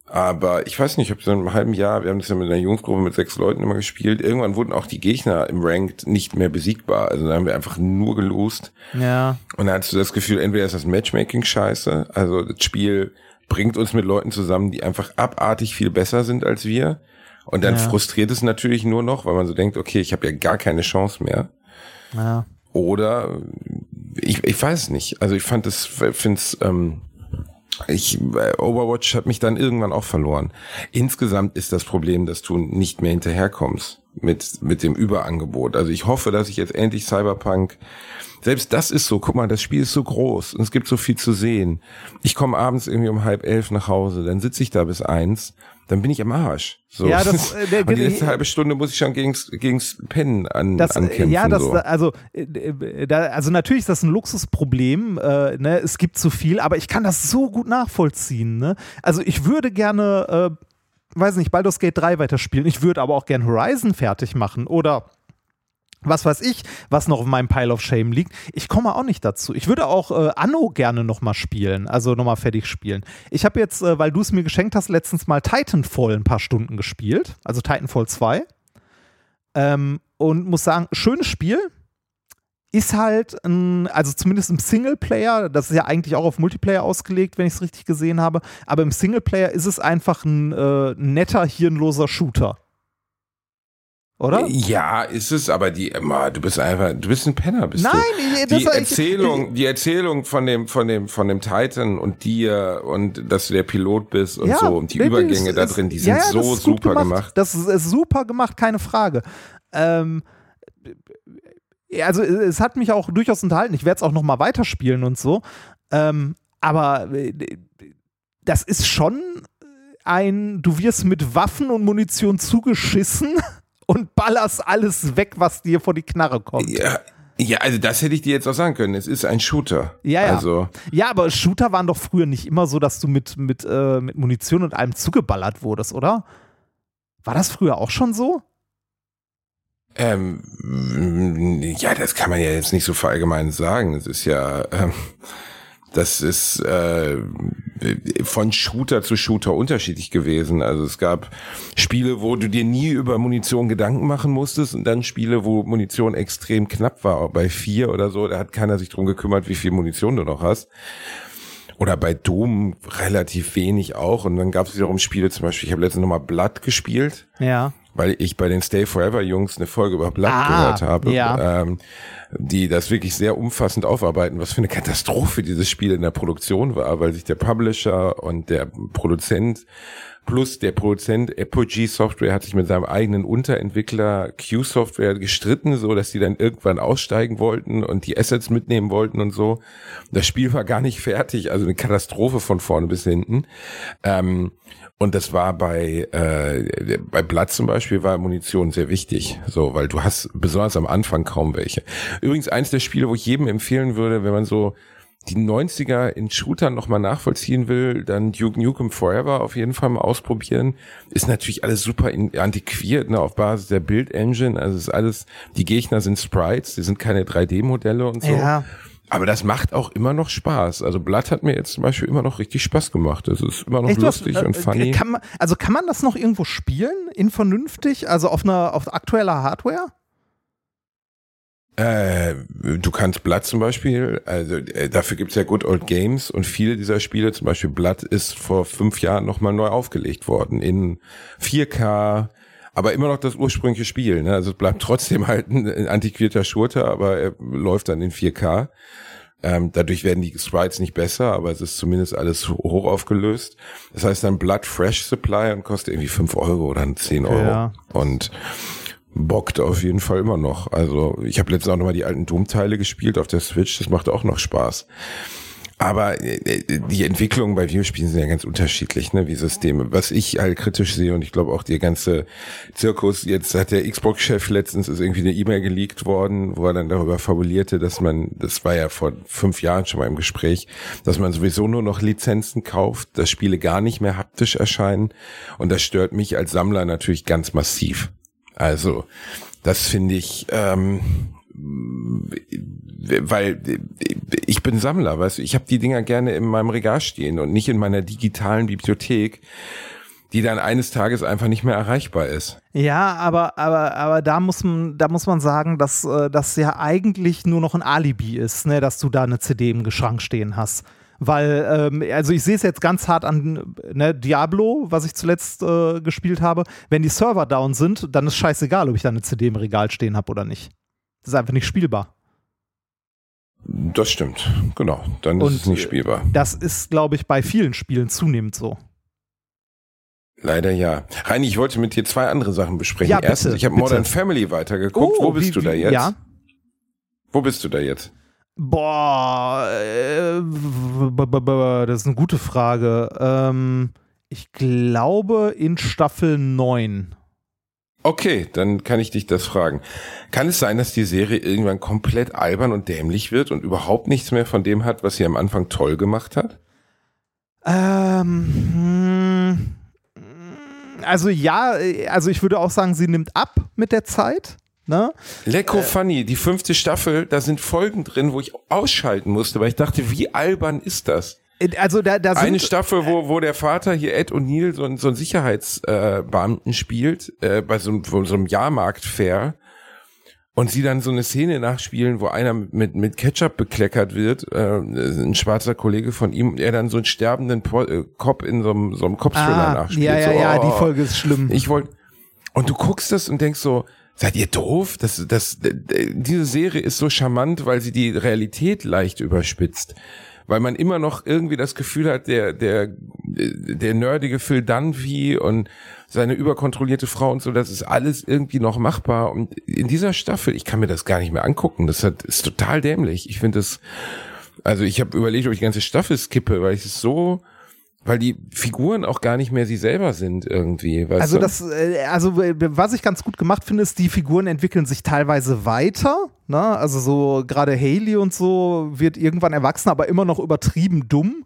Aber ich weiß nicht, ob so einem halben Jahr, wir haben das ja mit einer Jungsgruppe mit sechs Leuten immer gespielt, irgendwann wurden auch die Gegner im Ranked nicht mehr besiegbar. Also da haben wir einfach nur gelost. Ja. Und da hattest du das Gefühl, entweder ist das Matchmaking scheiße, also das Spiel bringt uns mit Leuten zusammen, die einfach abartig viel besser sind als wir. Und dann ja. frustriert es natürlich nur noch, weil man so denkt, okay, ich habe ja gar keine Chance mehr. Ja. Oder ich, ich weiß nicht. Also ich fand es, finde es, ähm, ich, Overwatch hat mich dann irgendwann auch verloren. Insgesamt ist das Problem, dass du nicht mehr hinterherkommst mit, mit dem Überangebot. Also ich hoffe, dass ich jetzt endlich Cyberpunk, selbst das ist so, guck mal, das Spiel ist so groß und es gibt so viel zu sehen. Ich komme abends irgendwie um halb elf nach Hause, dann sitze ich da bis eins dann bin ich am Arsch. So. Ja, das, äh, und die letzte halbe Stunde muss ich schon gegens, gegens Pennen an, das, ankämpfen. Ja, das, so. also, äh, da, also natürlich ist das ein Luxusproblem. Äh, ne? Es gibt zu viel, aber ich kann das so gut nachvollziehen. Ne? Also ich würde gerne, äh, weiß nicht, Baldur's Gate 3 weiterspielen. Ich würde aber auch gerne Horizon fertig machen oder was weiß ich, was noch auf meinem Pile of Shame liegt. Ich komme auch nicht dazu. Ich würde auch äh, Anno gerne nochmal spielen, also nochmal fertig spielen. Ich habe jetzt, äh, weil du es mir geschenkt hast, letztens mal Titanfall ein paar Stunden gespielt, also Titanfall 2. Ähm, und muss sagen, schönes Spiel. Ist halt, ein, also zumindest im Singleplayer, das ist ja eigentlich auch auf Multiplayer ausgelegt, wenn ich es richtig gesehen habe, aber im Singleplayer ist es einfach ein äh, netter, hirnloser Shooter oder? Ja, ist es, aber die, immer, du bist einfach, du bist ein Penner, bist Nein, du. Ich, das die Erzählung, ich, die Erzählung von dem, von dem, von dem Titan und dir und dass du der Pilot bist und ja, so und die Übergänge ist, da drin, die sind ja, so super gemacht. gemacht. Das ist, ist, super gemacht, keine Frage. Ähm, also es hat mich auch durchaus unterhalten. Ich werde es auch noch mal weiterspielen und so. Ähm, aber äh, das ist schon ein, du wirst mit Waffen und Munition zugeschissen und ballerst alles weg, was dir vor die Knarre kommt. Ja. Ja, also das hätte ich dir jetzt auch sagen können. Es ist ein Shooter. Ja, ja. Also. Ja, aber Shooter waren doch früher nicht immer so, dass du mit, mit, äh, mit Munition und allem zugeballert wurdest, oder? War das früher auch schon so? Ähm, ja, das kann man ja jetzt nicht so verallgemeinern sagen. Es ist ja, ähm, das ist äh, von Shooter zu Shooter unterschiedlich gewesen. Also es gab Spiele, wo du dir nie über Munition Gedanken machen musstest und dann Spiele, wo Munition extrem knapp war. Bei vier oder so, da hat keiner sich drum gekümmert, wie viel Munition du noch hast. Oder bei Doom relativ wenig auch. Und dann gab es wiederum Spiele, zum Beispiel, ich habe letztens nochmal Blood gespielt. Ja weil ich bei den Stay Forever Jungs eine Folge über Blood ah, gehört habe, ja. ähm, die das wirklich sehr umfassend aufarbeiten, was für eine Katastrophe dieses Spiel in der Produktion war, weil sich der Publisher und der Produzent plus der Produzent Apogee Software hat sich mit seinem eigenen Unterentwickler Q Software gestritten, so dass die dann irgendwann aussteigen wollten und die Assets mitnehmen wollten und so. Das Spiel war gar nicht fertig, also eine Katastrophe von vorne bis hinten. Ähm, und das war bei, äh, bei Blatt zum Beispiel war Munition sehr wichtig. So, weil du hast besonders am Anfang kaum welche. Übrigens eins der Spiele, wo ich jedem empfehlen würde, wenn man so die 90er in Shootern nochmal nachvollziehen will, dann Duke Nukem Forever auf jeden Fall mal ausprobieren. Ist natürlich alles super antiquiert, ne, auf Basis der Build Engine. Also ist alles, die Gegner sind Sprites, die sind keine 3D-Modelle und so. Ja. Aber das macht auch immer noch Spaß. Also Blood hat mir jetzt zum Beispiel immer noch richtig Spaß gemacht. Es ist immer noch Echt, lustig äh, und funny. Kann man, also kann man das noch irgendwo spielen in vernünftig, also auf einer auf aktueller Hardware? Äh, du kannst Blood zum Beispiel, also äh, dafür gibt's ja Good Old Games und viele dieser Spiele, zum Beispiel Blood, ist vor fünf Jahren nochmal neu aufgelegt worden in 4K, aber immer noch das ursprüngliche Spiel. Ne? Also es bleibt trotzdem halt ein, antiquierter Shooter, aber er läuft dann in 4K. Ähm, dadurch werden die Sprites nicht besser, aber es ist zumindest alles hoch aufgelöst. Das heißt dann Blood Fresh Supply und kostet irgendwie fünf Euro oder 10 Euro. Ja. Und bockt auf jeden Fall immer noch. Also ich habe letztens auch nochmal die alten Doom-Teile gespielt auf der Switch, das macht auch noch Spaß. Aber äh, die Entwicklungen bei Videospielen sind ja ganz unterschiedlich, ne, wie Systeme. Was ich halt kritisch sehe und ich glaube auch der ganze Zirkus, jetzt hat der Xbox-Chef letztens ist irgendwie eine E-Mail geleakt worden, wo er dann darüber fabulierte, dass man, das war ja vor fünf Jahren schon mal im Gespräch, dass man sowieso nur noch Lizenzen kauft, dass Spiele gar nicht mehr haptisch erscheinen und das stört mich als Sammler natürlich ganz massiv. Also, das finde ich, ähm, weil ich bin Sammler, weißt du, ich habe die Dinger gerne in meinem Regal stehen und nicht in meiner digitalen Bibliothek, die dann eines Tages einfach nicht mehr erreichbar ist. Ja, aber, aber, aber da muss man, da muss man sagen, dass äh, das ja eigentlich nur noch ein Alibi ist, ne, dass du da eine CD im Schrank stehen hast. Weil, ähm, also ich sehe es jetzt ganz hart an ne, Diablo, was ich zuletzt äh, gespielt habe. Wenn die Server down sind, dann ist scheißegal, ob ich da eine CD im Regal stehen habe oder nicht. Das ist einfach nicht spielbar. Das stimmt, genau. Dann ist Und, es nicht spielbar. Das ist, glaube ich, bei vielen Spielen zunehmend so. Leider ja. Reini, ich wollte mit dir zwei andere Sachen besprechen. Ja, bitte, Erstens, ich habe. Modern Family weitergeguckt. Wo bist wie- du da jetzt? Ja. Wo bist du da jetzt? Boah, äh, das ist eine gute Frage. Ähm, ich glaube in Staffel 9. Okay, dann kann ich dich das fragen. Kann es sein, dass die Serie irgendwann komplett albern und dämlich wird und überhaupt nichts mehr von dem hat, was sie am Anfang toll gemacht hat? Ähm, hm, also ja, äh, also ich würde auch sagen, sie nimmt ab mit der Zeit. Ne? Lecko Funny, die fünfte Staffel, da sind Folgen drin, wo ich ausschalten musste, weil ich dachte, wie albern ist das? Äh, Also da, da Eine Staffel, wo, wo der Vater hier Ed O'Neill so, einen- so einen Sicherheitsbeamten äh, spielt, äh, bei so, einem- so einem Jahrmarkt-Fair. Und sie dann so eine Szene nachspielen, wo einer mit, mit Ketchup bekleckert wird, äh, ein schwarzer Kollege von ihm, und er dann so einen sterbenden po äh, Cop in so einem, so einem Cop-Thriller ah, nachspielt. ja, ja, so, ja, oh, die Folge ist schlimm. Ich wollte, und du guckst das und denkst so, seid ihr doof? Das, das, diese Serie ist so charmant, weil sie die Realität leicht überspitzt. Weil man immer noch irgendwie das Gefühl hat, der, der, der nerdige Phil Dunphy und seine überkontrollierte Frau und so, das ist alles irgendwie noch machbar. Und in dieser Staffel, ich kann mir das gar nicht mehr angucken. Das hat, ist total dämlich. Ich finde das, also ich habe überlegt, ob ich die ganze Staffel skippe, weil ich es so, weil die Figuren auch gar nicht mehr sie selber sind irgendwie. Weißt Also das, äh, also äh, was ich ganz gut gemacht finde, ist, die Figuren entwickeln sich teilweise weiter. Ne? Also so gerade Haley und so wird irgendwann erwachsen, aber immer noch übertrieben dumm.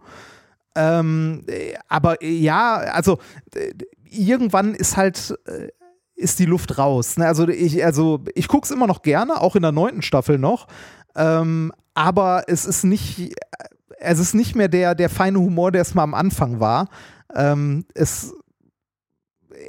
Ähm, äh, aber ja, also irgendwann ist halt ist die Luft raus. Ne? Also ich, also ich gucke es immer noch gerne, auch in der neunten Staffel noch. Ähm, aber es ist nicht, es ist nicht mehr der, der feine Humor, der es mal am Anfang war. Ähm, es,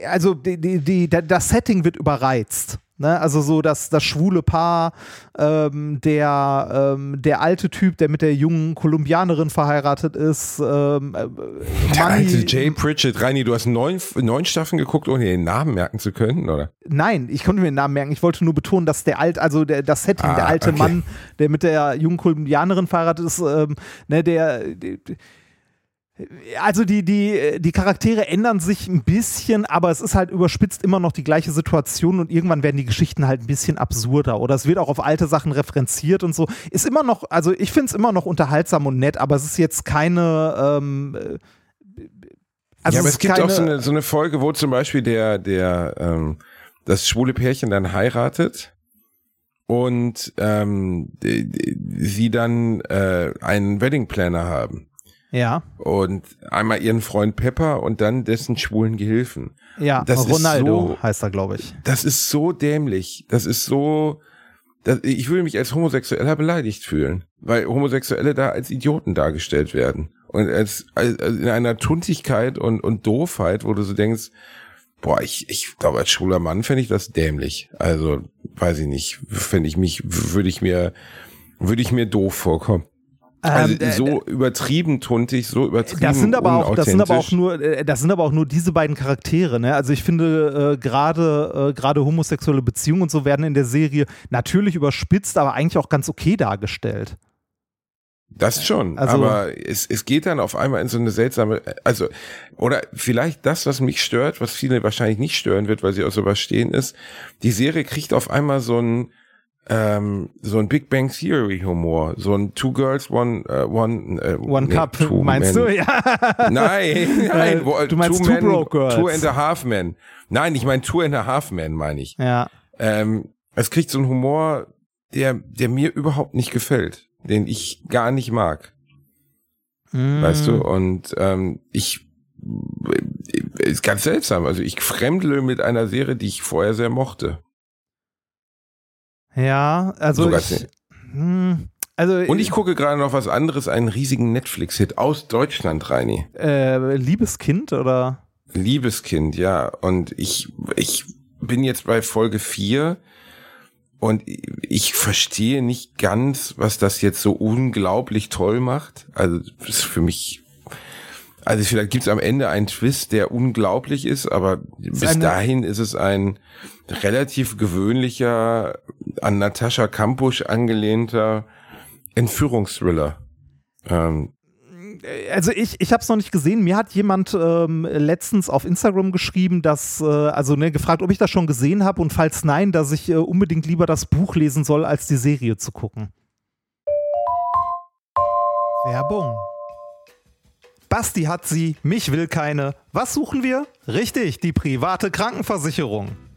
also die, die, die, da- das Setting wird überreizt. Ne? Also so das, das schwule Paar, ähm, der, ähm, der alte Typ, der mit der jungen Kolumbianerin verheiratet ist. Ähm, äh, Der alte Jay Pritchett, Reini, du hast neun, neun Staffeln geguckt, ohne den Namen merken zu können, oder? Nein, ich konnte mir den Namen merken. Ich wollte nur betonen, dass der alt, also der, das Setting, Ah, der alte okay. Mann, der mit der jungen Kolumbianerin verheiratet ist, ähm, ne, der, der also die, die, die Charaktere ändern sich ein bisschen, aber es ist halt überspitzt immer noch die gleiche Situation und irgendwann werden die Geschichten halt ein bisschen absurder oder es wird auch auf alte Sachen referenziert und so. Ist immer noch, also ich finde es immer noch unterhaltsam und nett, aber es ist jetzt keine, ähm, äh, also ja, aber ist es gibt auch so eine, so eine Folge, wo zum Beispiel der, der, ähm, das schwule Pärchen dann heiratet und ähm, die, die, sie dann äh, einen Wedding Planner haben. Ja, Und einmal ihren Freund Pepper und dann dessen schwulen Gehilfen. ja, Das ist Ronaldo so- heißt er, glaube ich. Das ist so dämlich. Das ist so, das, ich würde mich als Homosexueller beleidigt fühlen, weil Homosexuelle da als Idioten dargestellt werden. Und als, als in einer Tuntigkeit und, und Doofheit, wo du so denkst, boah, ich, ich glaube, als schwuler Mann fände ich das dämlich. Also, weiß ich nicht, fände ich mich, würde ich mir, würde ich mir doof vorkommen. Also Ähm, so übertrieben tuntig, so übertrieben Das sind aber auch, das sind aber auch nur, äh, das sind aber auch nur diese beiden Charaktere. Ne? Also ich finde äh, gerade äh, gerade homosexuelle Beziehungen und so werden in der Serie natürlich überspitzt, aber eigentlich auch ganz okay dargestellt. Das schon, Also- aber es, es geht dann auf einmal in so eine seltsame, also, oder vielleicht das, was mich stört, was viele wahrscheinlich nicht stören wird, weil sie auch so überstehen ist, die Serie kriegt auf einmal so ein, ähm, so ein Big Bang Theory Humor, so ein Two Girls, One, äh, One, äh, One nee, Cup, two meinst men. du? Ja. Nein, nein, wo, Du meinst two Two men, Broke Girls. Two and a Half Men. Nein, ich meine Two and a Half Men, meine ich. ja. Ähm, es kriegt so einen Humor, der, der mir überhaupt nicht gefällt, den ich gar nicht mag. Weißt Mm. du? Und ähm, ich ist ganz seltsam. Also ich fremdle mit einer Serie, die ich vorher sehr mochte. Ja, also Sogar ich, hm, also Und ich gucke gerade noch was anderes, einen riesigen Netflix-Hit aus Deutschland, Reini. äh, liebes Kind oder Liebeskind, ja. Und ich, ich bin jetzt bei Folge 4 und ich verstehe nicht ganz, was das jetzt so unglaublich toll macht. Also das ist für mich, also vielleicht gibt es am Ende einen Twist, der unglaublich ist, aber bis eine- dahin ist es ein relativ gewöhnlicher, an Natascha Kampusch angelehnter Entführungsthriller. Ähm, also ich, ich habe es noch nicht gesehen. Mir hat jemand ähm, letztens auf Instagram geschrieben, dass, äh, also ne, gefragt, ob ich das schon gesehen habe und falls nein, dass ich äh, unbedingt lieber das Buch lesen soll, als die Serie zu gucken. Werbung. Basti hat sie, mich will keine. Was suchen wir? Richtig, die private Krankenversicherung.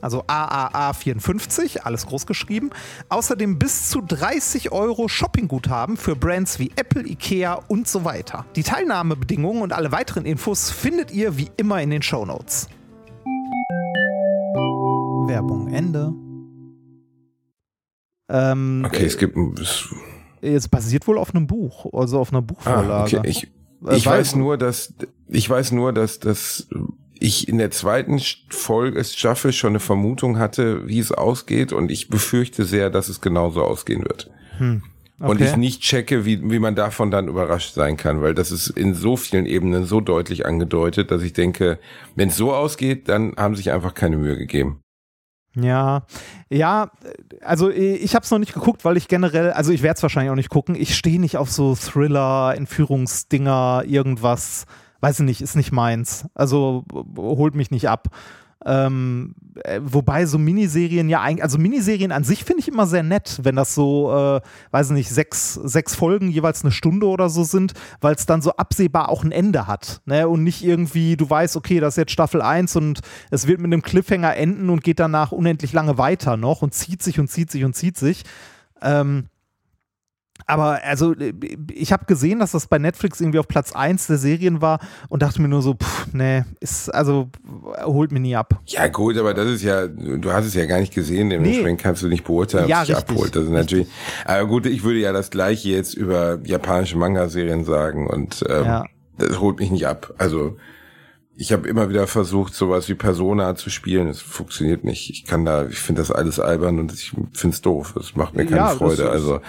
also AAA54, alles groß geschrieben, außerdem bis zu 30 Euro Shoppingguthaben für Brands wie Apple, Ikea und so weiter. Die Teilnahmebedingungen und alle weiteren Infos findet ihr wie immer in den Shownotes. Werbung Ende. Ähm, Okay, es gibt. Es, Es basiert wohl auf einem Buch, also auf einer ah, Buchvorlage. okay. Ich, Äh, ich weil- weiß nur, dass ich weiß nur, dass dass ich in der zweiten Folge Staffel schon eine Vermutung hatte, wie es ausgeht, und ich befürchte sehr, dass es genauso ausgehen wird. Und Okay. ich nicht checke, wie, wie man davon dann überrascht sein kann, weil das ist in so vielen Ebenen so deutlich angedeutet, dass ich denke, wenn es so ausgeht, dann haben sich einfach keine Mühe gegeben. Ja, ja, also ich habe es noch nicht geguckt, weil ich generell, also ich werde es wahrscheinlich auch nicht gucken. Ich stehe nicht auf so Thriller, Entführungsdinger, irgendwas. Weiß ich nicht, ist nicht meins. Also holt mich nicht ab. Ähm, äh, wobei so Miniserien ja eigentlich, also Miniserien an sich finde ich immer sehr nett, wenn das so, äh, weiß ich nicht, sechs, sechs Folgen jeweils eine Stunde oder so sind, weil es dann so absehbar auch ein Ende hat. Ne? Und nicht irgendwie, du weißt, okay, das ist jetzt Staffel 1 und es wird mit einem Cliffhanger enden und geht danach unendlich lange weiter noch und zieht sich und zieht sich und zieht sich. Ähm, aber also, äh, ich habe gesehen, dass das bei Netflix irgendwie auf Platz 1 der Serien war und dachte mir nur so, pff, nee, ist, also holt mir nie ab. Ja gut, aber das ist ja, du hast es ja gar nicht gesehen, dementsprechend kannst du nicht beurteilen, ob Ja, es dich abholt. Das ist natürlich. Aber gut, ich würde ja das gleiche jetzt über japanische Manga-Serien sagen und ähm, Ja. das holt mich nicht ab. Also ich habe immer wieder versucht, sowas wie Persona zu spielen. Es funktioniert nicht. Ich kann da, ich finde das alles albern und ich finde es doof. Es macht mir keine Ja, Freude. ist- also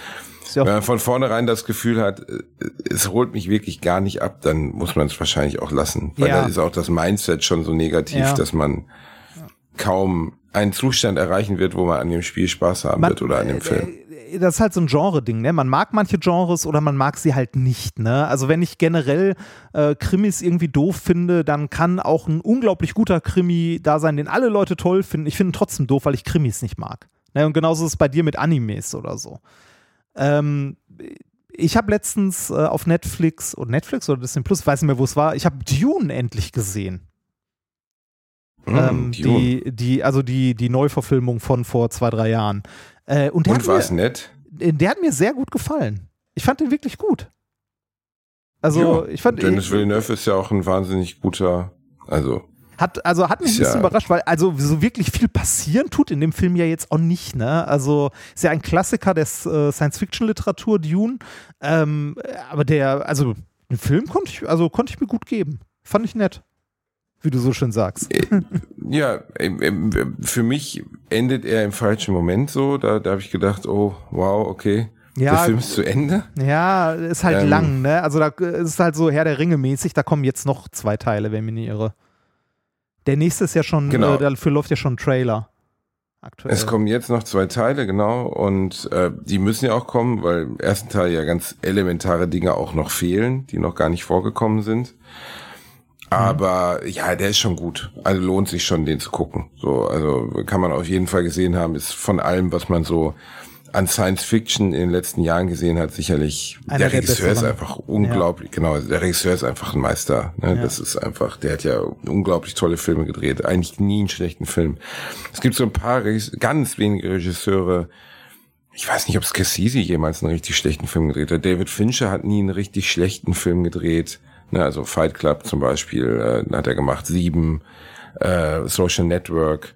wenn man von vornherein das Gefühl hat, äh, es holt mich wirklich gar nicht ab, dann muss man es wahrscheinlich auch lassen. Weil Ja. da ist auch das Mindset schon so negativ, Ja. dass man kaum einen Zustand erreichen wird, wo man an dem Spiel Spaß haben Man- wird oder an dem Film. Das ist halt so ein Genre-Ding, ne? Man mag manche Genres oder man mag sie halt nicht, ne? Also wenn ich generell äh, Krimis irgendwie doof finde, dann kann auch ein unglaublich guter Krimi da sein, den alle Leute toll finden. Ich finde ihn trotzdem doof, weil ich Krimis nicht mag. Ne? Und genauso ist es bei dir mit Animes oder so. Ähm, ich habe letztens äh, auf Netflix, oder Netflix oder Disney Plus, weiß nicht mehr, wo es war, ich habe Dune endlich gesehen. Hm, ähm, die, die, also die, die Neuverfilmung von vor zwei, drei Jahren. Äh, und der, Und war es nett? der hat mir sehr gut gefallen. Ich fand den wirklich gut. Also, Ja, ich fand, Dennis Villeneuve ist ja auch ein wahnsinnig guter, also hat, also hat mich ein bisschen ja- überrascht, weil also so wirklich viel passieren tut in dem Film ja jetzt auch nicht, ne? Also ist ja ein Klassiker des äh, Science-Fiction-Literatur, Dune. Ähm, aber der, also den Film konnte ich, also konnte ich mir gut geben. Fand ich nett. Wie du so schön sagst. Ja, ähm, ähm, für mich endet er im falschen Moment so. Da, da habe ich gedacht, oh, wow, okay. Ja, Der Film ist zu Ende. Ja, ist halt Ähm. lang, ne? Also da äh, ist halt so Herr der Ringe mäßig, da kommen jetzt noch zwei Teile, wenn mich nicht irre. Der nächste ist ja schon, Genau. äh, dafür läuft ja schon ein Trailer. Aktuell. Es kommen jetzt noch zwei Teile, genau. Und äh, die müssen ja auch kommen, weil im ersten Teil ja ganz elementare Dinge auch noch fehlen, die noch gar nicht vorgekommen sind. Aber ja, der ist schon gut. Also lohnt sich schon, den zu gucken. So, also kann man auf jeden Fall gesehen haben, ist von allem, was man so an Science Fiction in den letzten Jahren gesehen hat, sicherlich Einer der der Regisseur ist einfach unglaublich, genau, der Regisseur ist einfach ein Meister. Ne? Ja. Das ist einfach, der hat ja unglaublich tolle Filme gedreht, eigentlich nie einen schlechten Film. Es gibt so ein paar ganz wenige Regisseure, ich weiß nicht, ob Scorsese jemals einen richtig schlechten Film gedreht hat. David Fincher hat nie einen richtig schlechten Film gedreht. Ne, also Fight Club zum Beispiel äh, hat er gemacht, Sieben, äh, Social Network.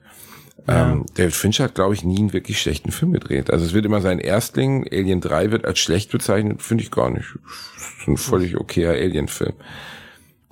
Ähm, David Fincher hat, glaube ich, nie einen wirklich schlechten Film gedreht. Also es wird immer sein Erstling, Alien 3 wird als schlecht bezeichnet, finde ich gar nicht. Ist ein völlig okayer Alien-Film.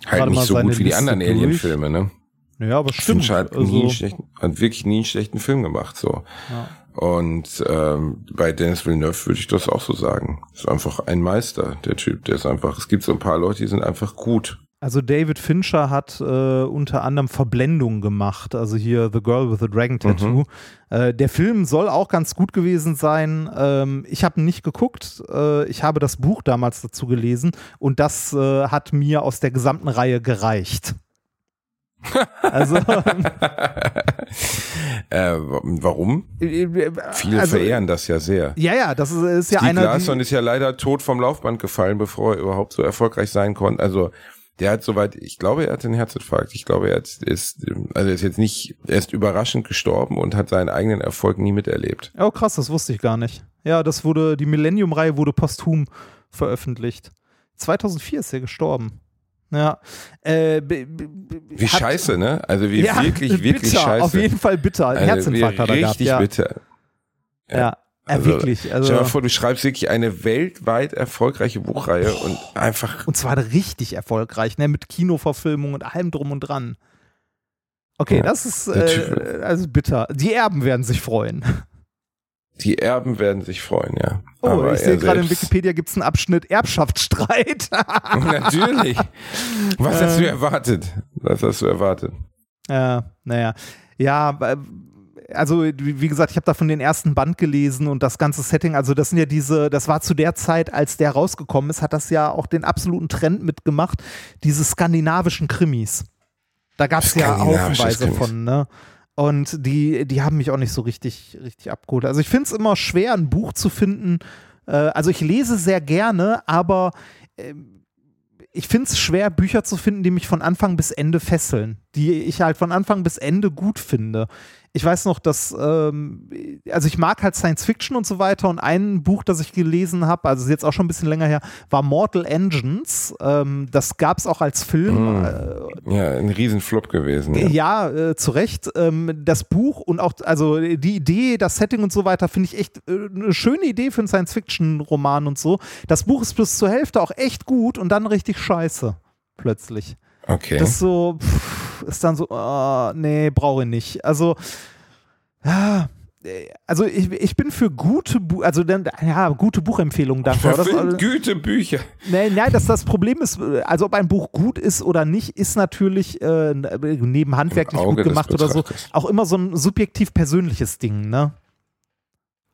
Halt nicht so gut wie die Liste anderen. Alien-Filme, ne? ja, aber stimmt. Fincher hat, nie Also, einen schlechten, hat wirklich nie einen schlechten Film gemacht, so. Ja. Und ähm, bei Dennis Villeneuve würde ich das auch so sagen. Ist einfach ein Meister, der Typ. Der ist einfach, es gibt so ein paar Leute, die sind einfach gut. also David Fincher hat äh, unter anderem Verblendung gemacht, also hier The Girl with the Dragon Tattoo. Äh, der Film soll auch ganz gut gewesen sein. Ähm, ich habe nicht geguckt. Äh, ich habe das Buch damals dazu gelesen und das äh, hat mir aus der gesamten Reihe gereicht. Also, Äh, wa- warum? Viele also, verehren das ja sehr. Ja, ja, das ist, ist ja Steve einer. Larsson ist ja leider tot vom Laufband gefallen, bevor er überhaupt so erfolgreich sein konnte. Also der hat soweit, ich glaube, er hat einen Herzinfarkt. Ich glaube, er hat, ist, also er ist jetzt nicht, er ist überraschend gestorben und hat seinen eigenen Erfolg nie miterlebt. oh, krass, das wusste ich gar nicht. Ja, das wurde, die Millennium-Reihe wurde posthum veröffentlicht. 2004 ist er gestorben. Ja. Äh, Wie scheiße, ne? Also wie ja, wirklich, wirklich bitter, scheiße. Auf jeden Fall bitter. Ein Also Herzinfarkt hat er gehabt. Richtig Ja, bitter. ja. ja Also, wirklich. Also, Stell dir mal vor, du schreibst wirklich eine weltweit erfolgreiche Buchreihe und einfach, und zwar richtig erfolgreich, ne? Mit Kinoverfilmung und allem drum und dran. Okay, Ja, das ist äh, also bitter. Die Erben werden sich freuen. Die Erben werden sich freuen, ja. Oh, Aber ich sehe er gerade in Wikipedia gibt es einen Abschnitt Erbschaftsstreit. Natürlich. Was hast du Ähm. erwartet? Was hast du erwartet? Ja, naja. Ja, äh, also wie gesagt, ich habe da von den ersten Band gelesen und das ganze Setting, also das sind ja diese, das war zu der Zeit, als der rausgekommen ist, hat das ja auch den absoluten Trend mitgemacht, diese skandinavischen Krimis. Da gab es ja haufenweise von, ne? Und die, die haben mich auch nicht so richtig, richtig abgeholt. Also ich finde es immer schwer, ein Buch zu finden. Äh, also ich lese sehr gerne, aber ähm, ich finde es schwer, Bücher zu finden, die mich von Anfang bis Ende fesseln, die ich halt von Anfang bis Ende gut finde. Ich weiß noch, dass, ähm, also ich mag halt Science Fiction und so weiter und ein Buch, das ich gelesen habe, also ist jetzt auch schon ein bisschen länger her, war Mortal Engines. Ähm, das gab es auch als Film. Mm. Äh, Ja, ein Riesenflop gewesen. Ja. ja, äh, zu Recht. Ähm, das Buch und auch, also die Idee, das Setting und so weiter, finde ich echt äh, eine schöne Idee für einen Science-Fiction-Roman und so. Das Buch ist bis zur Hälfte auch echt gut und dann richtig scheiße. Plötzlich. Okay. Das so, pff, ist dann so, oh, nee, brauche ich nicht. Also, ja, also ich, ich bin für gute, Bu also dann, ja, gute Buchempfehlungen dafür. Das, Verfilmt Gütebücher. nee, nein, das, das Problem ist, also ob ein Buch gut ist oder nicht, ist natürlich äh, neben handwerklich gut gemacht oder so auch immer so ein subjektiv persönliches Ding, ne?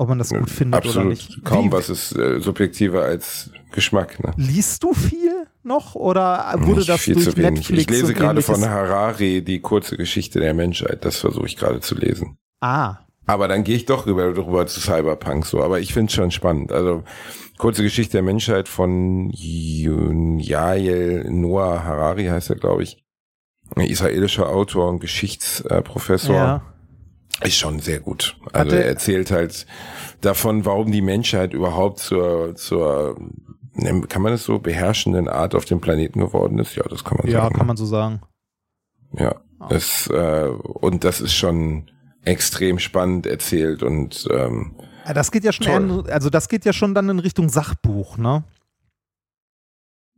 Ob man das gut findet Absolut. oder nicht. Kaum Wie- was ist äh, subjektiver als Geschmack. Ne? Liest du viel noch oder wurde Nicht das viel durch zu wenig. Netflix Ich lese gerade von Harari die kurze Geschichte der Menschheit. Das versuche ich gerade zu lesen. Ah, Aber dann gehe ich doch rüber, rüber zu Cyberpunk so. Aber ich finde es schon spannend. Also kurze Geschichte der Menschheit von Yael Noah Harari heißt er, glaube ich. Ein israelischer Autor und Geschichtsprofessor. ja. Ist schon sehr gut. Also Hatte- er erzählt halt davon, warum die Menschheit überhaupt zur, zur, kann man es so, beherrschenden Art auf dem Planeten geworden ist. Ja, das kann man Ja, sagen. kann man so sagen. Ja, das, äh, und das ist schon extrem spannend erzählt und ähm, Ja, Das geht ja schon, eher, also das geht ja schon dann in Richtung Sachbuch, ne?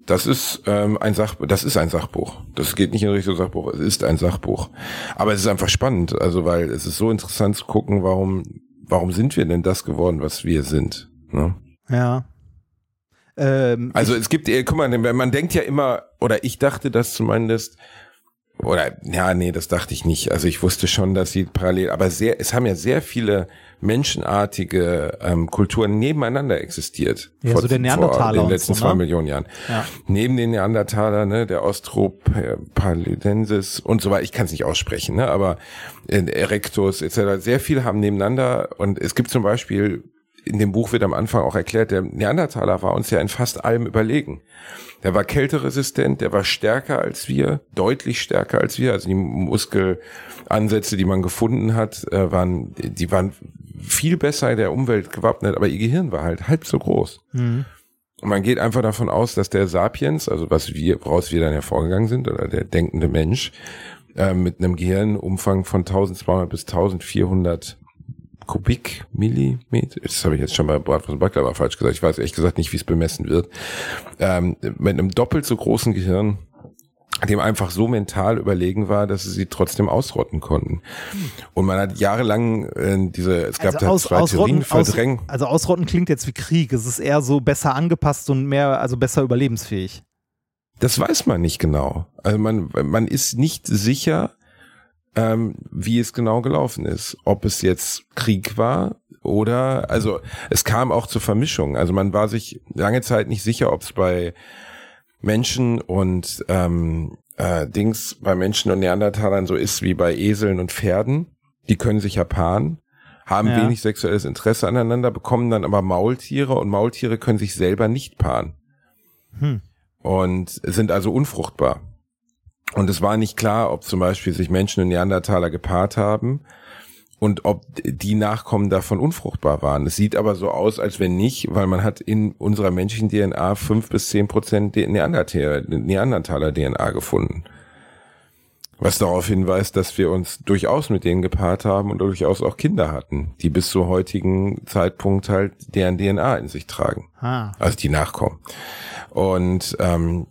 das ist ähm, ein Sach, das ist ein Sachbuch. Das geht nicht in Richtung Sachbuch, es ist ein Sachbuch. Aber es ist einfach spannend, also weil es ist so interessant zu gucken, warum, warum sind wir denn das geworden, was wir sind. Ne? Ja. Ähm, Also es gibt, äh, guck mal, man denkt ja immer, oder ich dachte das zumindest, oder ja, nee, das dachte ich nicht. Also ich wusste schon, dass sie parallel, aber sehr, es haben ja sehr viele menschenartige ähm, Kulturen nebeneinander existiert. Ja, so der Neandertaler vor den letzten so, zwei ne? Millionen Jahren. Ja. Neben den Neandertaler, ne, der Austropalidensis und so weiter, ich kann es nicht aussprechen, ne, aber äh, Erectus etc. Sehr viel haben nebeneinander und es gibt zum Beispiel in dem Buch wird am Anfang auch erklärt, der Neandertaler war uns ja in fast allem überlegen. Der war kälteresistent, der war stärker als wir, deutlich stärker als wir. Also die Muskelansätze, die man gefunden hat, äh, waren, die waren viel besser der Umwelt gewappnet, aber ihr Gehirn war halt halb so groß. Mhm. Und man geht einfach davon aus, dass der Sapiens, also was wir, woraus wir dann hervorgegangen sind, oder der denkende Mensch, äh, mit einem Gehirnumfang von 1200 bis 1400 Kubikmillimeter, das habe ich jetzt schon bei Bratwurst und Baklava falsch gesagt, ich weiß ehrlich gesagt nicht, wie es bemessen wird, ähm, mit einem doppelt so großen Gehirn, dem einfach so mental überlegen war, dass sie sie trotzdem ausrotten konnten. Und man hat jahrelang äh, diese, es gab also, da aus, zwei ausrotten, Theorien, aus, also ausrotten klingt jetzt wie Krieg. Es ist eher so besser angepasst und mehr, also besser überlebensfähig. Das weiß man nicht genau. Also man, man ist nicht sicher, ähm, wie es genau gelaufen ist. Ob es jetzt Krieg war oder, also es kam auch zur Vermischung. Also man war sich lange Zeit nicht sicher, ob es bei Menschen und ähm, äh, Dings, bei Menschen und Neandertalern so ist wie bei Eseln und Pferden. Die können sich ja paaren, haben Ja. wenig sexuelles Interesse aneinander, bekommen dann aber Maultiere und Maultiere können sich selber nicht paaren Hm. und sind also unfruchtbar. Und es war nicht klar, ob zum Beispiel sich Menschen und Neandertaler gepaart haben und ob die Nachkommen davon unfruchtbar waren. Es sieht aber so aus, als wenn nicht, weil man hat in unserer menschlichen DNA fünf bis zehn Prozent Neandertaler, Neandertaler DNA gefunden. Was darauf hinweist, dass wir uns durchaus mit denen gepaart haben und durchaus auch Kinder hatten, die bis zu heutigen Zeitpunkt halt deren DNA in sich tragen Ah. also die Nachkommen. Und ähm,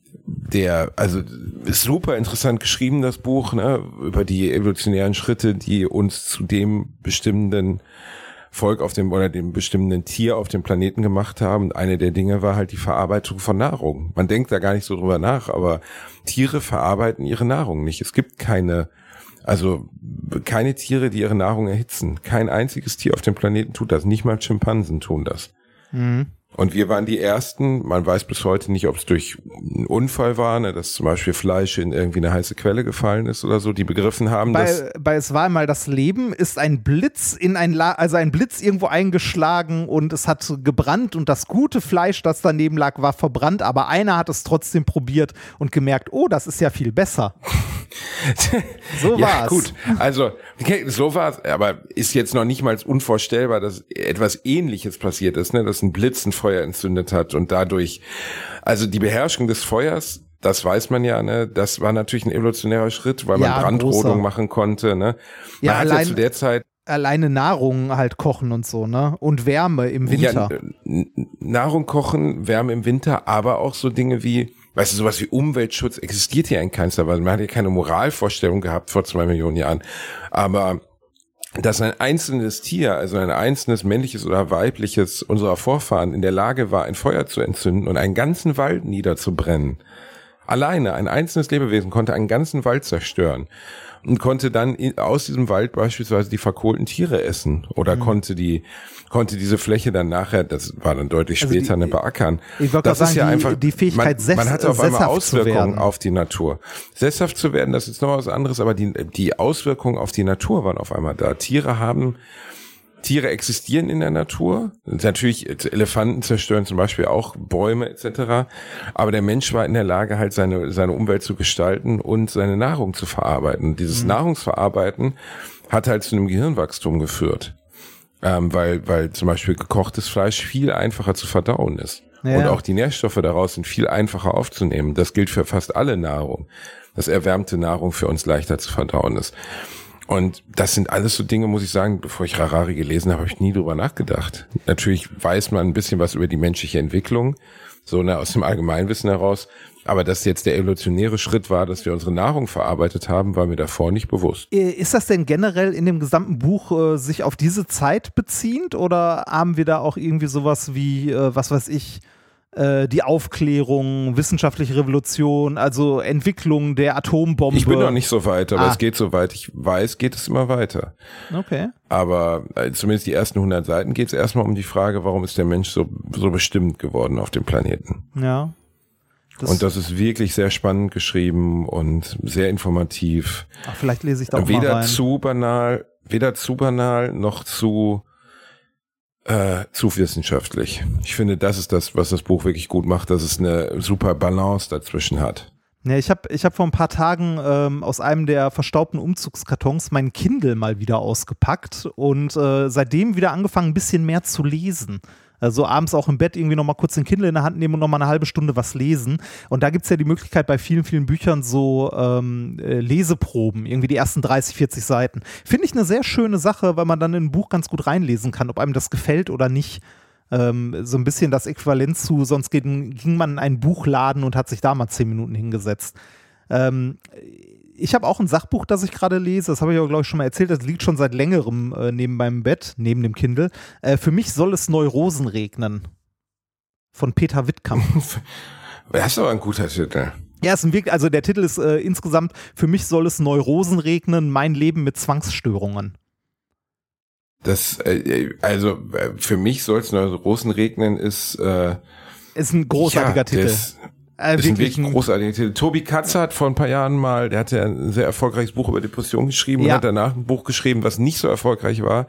der, also ist super interessant geschrieben, das Buch, ne, über die evolutionären Schritte, die uns zu dem bestimmenden Volk auf dem oder dem bestimmenden Tier auf dem Planeten gemacht haben. Und eine der Dinge war halt die Verarbeitung von Nahrung. Man denkt da gar nicht so drüber nach, aber Tiere verarbeiten ihre Nahrung nicht. Es gibt keine, also keine Tiere, die ihre Nahrung erhitzen. Kein einziges Tier auf dem Planeten tut das. Nicht mal Schimpansen tun das. Mhm. Und wir waren die Ersten, man weiß bis heute nicht, ob es durch einen Unfall war, ne, dass zum Beispiel Fleisch in irgendwie eine heiße Quelle gefallen ist oder so, die begriffen haben, dass Bei, bei Es war einmal das Leben ist ein Blitz in ein La also ein Blitz irgendwo eingeschlagen und es hat gebrannt und das gute Fleisch, das daneben lag, war verbrannt, aber einer hat es trotzdem probiert und gemerkt, oh, das ist ja viel besser. So ja, war's. gut. Also, okay, so war's, aber ist jetzt noch nicht mal unvorstellbar, dass etwas ähnliches passiert ist, ne, dass ein Blitz ein Feuer entzündet hat und dadurch, also die Beherrschung des Feuers, das weiß man ja, ne, das war natürlich ein evolutionärer Schritt, weil Ja, man Brandrodung großer. machen konnte, ne. Man Ja, hat ja zu der Zeit alleine Nahrung halt kochen und so, ne? Und Wärme im Winter. Ja, Nahrung kochen, Wärme im Winter, aber auch so Dinge wie, weißt du, sowas wie Umweltschutz existiert hier in keinster Weise. Man hat ja keine Moralvorstellung gehabt vor zwei Millionen Jahren. Aber dass ein einzelnes Tier, also ein einzelnes männliches oder weibliches unserer Vorfahren in der Lage war, ein Feuer zu entzünden und einen ganzen Wald niederzubrennen. Alleine, ein einzelnes Lebewesen konnte einen ganzen Wald zerstören und konnte dann aus diesem Wald beispielsweise die verkohlten Tiere essen oder mhm. konnte die konnte diese Fläche dann nachher, das war dann deutlich also später, die, eine beackern. Ich das sagen, ist ja die, einfach die Fähigkeit, man, man hatte auf einmal Auswirkungen auf die Natur. Sesshaft zu werden, das ist noch was anderes, aber die die Auswirkungen auf die Natur waren auf einmal da. Tiere haben Tiere existieren in der Natur. Natürlich, Elefanten zerstören zum Beispiel auch Bäume etc. Aber der Mensch war in der Lage, halt seine, seine Umwelt zu gestalten und seine Nahrung zu verarbeiten. Dieses mhm. Nahrungsverarbeiten hat halt zu einem Gehirnwachstum geführt. Ähm, weil, weil zum Beispiel gekochtes Fleisch viel einfacher zu verdauen ist. Ja. Und auch die Nährstoffe daraus sind viel einfacher aufzunehmen. Das gilt für fast alle Nahrung. Dass erwärmte Nahrung für uns leichter zu verdauen ist. Und das sind alles so Dinge, muss ich sagen, bevor ich Harari gelesen habe, habe ich nie drüber nachgedacht. Natürlich weiß man ein bisschen was über die menschliche Entwicklung, so ne, aus dem Allgemeinwissen heraus. Aber dass jetzt der evolutionäre Schritt war, dass wir unsere Nahrung verarbeitet haben, war mir davor nicht bewusst. Äh, ist das denn generell in dem gesamten Buch äh, sich auf diese Zeit beziehend oder haben wir da auch irgendwie sowas wie, äh, was weiß ich, äh, die Aufklärung, wissenschaftliche Revolution, also Entwicklung der Atombombe. Ich bin noch nicht so weit, aber ah. es geht soweit ich weiß, geht es immer weiter. Okay. Aber äh, zumindest die ersten 100 Seiten geht es erstmal um die Frage, warum ist der Mensch so, so bestimmt geworden auf dem Planeten. Ja. Das und das ist wirklich sehr spannend geschrieben und sehr informativ. Ach, vielleicht lese ich da auch Weder mal rein. zu banal, weder zu banal noch zu äh, zu wissenschaftlich. Ich finde, das ist das, was das Buch wirklich gut macht, dass es eine super Balance dazwischen hat. Ja, ich habe ich hab vor ein paar Tagen ähm, aus einem der verstaubten Umzugskartons mein Kindle mal wieder ausgepackt und äh, seitdem wieder angefangen, ein bisschen mehr zu lesen. Also abends auch im Bett irgendwie nochmal kurz den Kindle in der Hand nehmen und nochmal eine halbe Stunde was lesen. Und da gibt es ja die Möglichkeit bei vielen, vielen Büchern so ähm, äh, Leseproben, irgendwie die ersten 30, 40 Seiten. Finde ich eine sehr schöne Sache, weil man dann in ein Buch ganz gut reinlesen kann, ob einem das gefällt oder nicht. Ähm, so ein bisschen das Äquivalent zu, sonst ging, ging man in einen Buchladen und hat sich da mal zehn Minuten hingesetzt. Ähm, ich habe auch ein Sachbuch, das ich gerade lese. Das habe ich auch, glaube ich, schon mal erzählt. Das liegt schon seit längerem äh, neben meinem Bett, neben dem Kindle. Äh, für mich soll es Neurosen regnen. Von Peter Wittkamp. das ist aber ein guter Titel. Ja, ist ein wirklich, also der Titel ist äh, insgesamt, für mich soll es Neurosen regnen, mein Leben mit Zwangsstörungen. Das, äh, also äh, für mich soll es Neurosen regnen, ist, äh, ist ein großartiger ja, Titel. Das, äh, das ist ein wirklich großartiger Titel. Tobi Katzer hat vor ein paar Jahren mal, der hat ja ein sehr erfolgreiches Buch über Depression geschrieben ja. und hat danach ein Buch geschrieben, was nicht so erfolgreich war,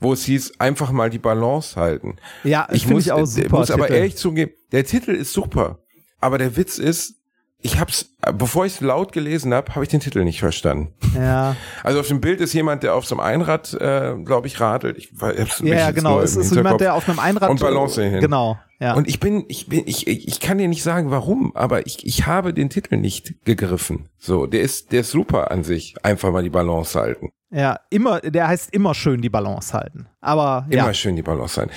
wo es hieß, einfach mal die Balance halten. Ja, ich muss, ich auch super. Ich muss aber ehrlich zugeben, der Titel ist super. Aber der Witz ist, ich hab's, bevor ich es laut gelesen habe, habe ich den Titel nicht verstanden. Ja. Also auf dem Bild ist jemand, der auf so einem Einrad, äh, glaube ich, radelt. Ich, hab's ja, ja genau. Es ist jemand, der auf einem Einrad und Balance hin. Genau. Ja. Und ich bin, ich bin, ich, ich kann dir nicht sagen, warum, aber ich, ich habe den Titel nicht gegriffen. So, der ist, der ist super an sich. Einfach mal die Balance halten. Ja, immer, der heißt immer schön die Balance halten. Aber ja. Immer schön die Balance halten.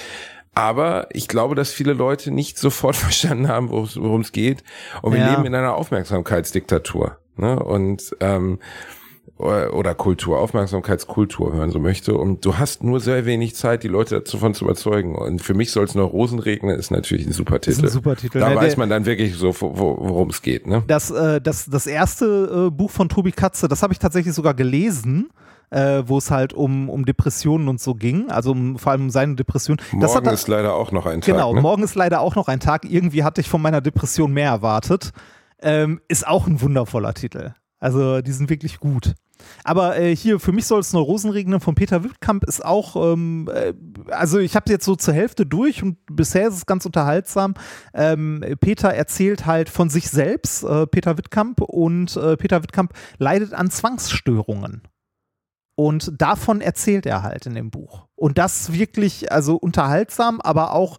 Aber ich glaube, dass viele Leute nicht sofort verstanden haben, worum es geht. Und wir ja. leben in einer Aufmerksamkeitsdiktatur. Ne? Und ähm, oder Kultur, Aufmerksamkeitskultur, man so möchte. Und du hast nur sehr wenig Zeit, die Leute davon zu überzeugen. Und für mich soll es nur Rosen regnen, ist natürlich ein super Titel. Ist ein super Titel. Da ja, weiß man dann wirklich so, worum es geht. Ne? Das, äh, das, das erste äh, Buch von Tobi Katze, das habe ich tatsächlich sogar gelesen äh, wo es halt um, um Depressionen und so ging, also um, vor allem um seine Depression. Morgen hat, ist leider auch noch ein Tag. Genau, ne? morgen ist leider auch noch ein Tag. Irgendwie hatte ich von meiner Depression mehr erwartet. Ähm, ist auch ein wundervoller Titel. Also die sind wirklich gut. Aber äh, hier, für mich soll es Neurosen regnen von Peter Wittkamp ist auch, ähm, äh, also ich habe jetzt so zur Hälfte durch und bisher ist es ganz unterhaltsam. Ähm, Peter erzählt halt von sich selbst, äh, Peter Wittkamp, und äh, Peter Wittkamp leidet an Zwangsstörungen. Und davon erzählt er halt in dem Buch. Und das wirklich, also unterhaltsam, aber auch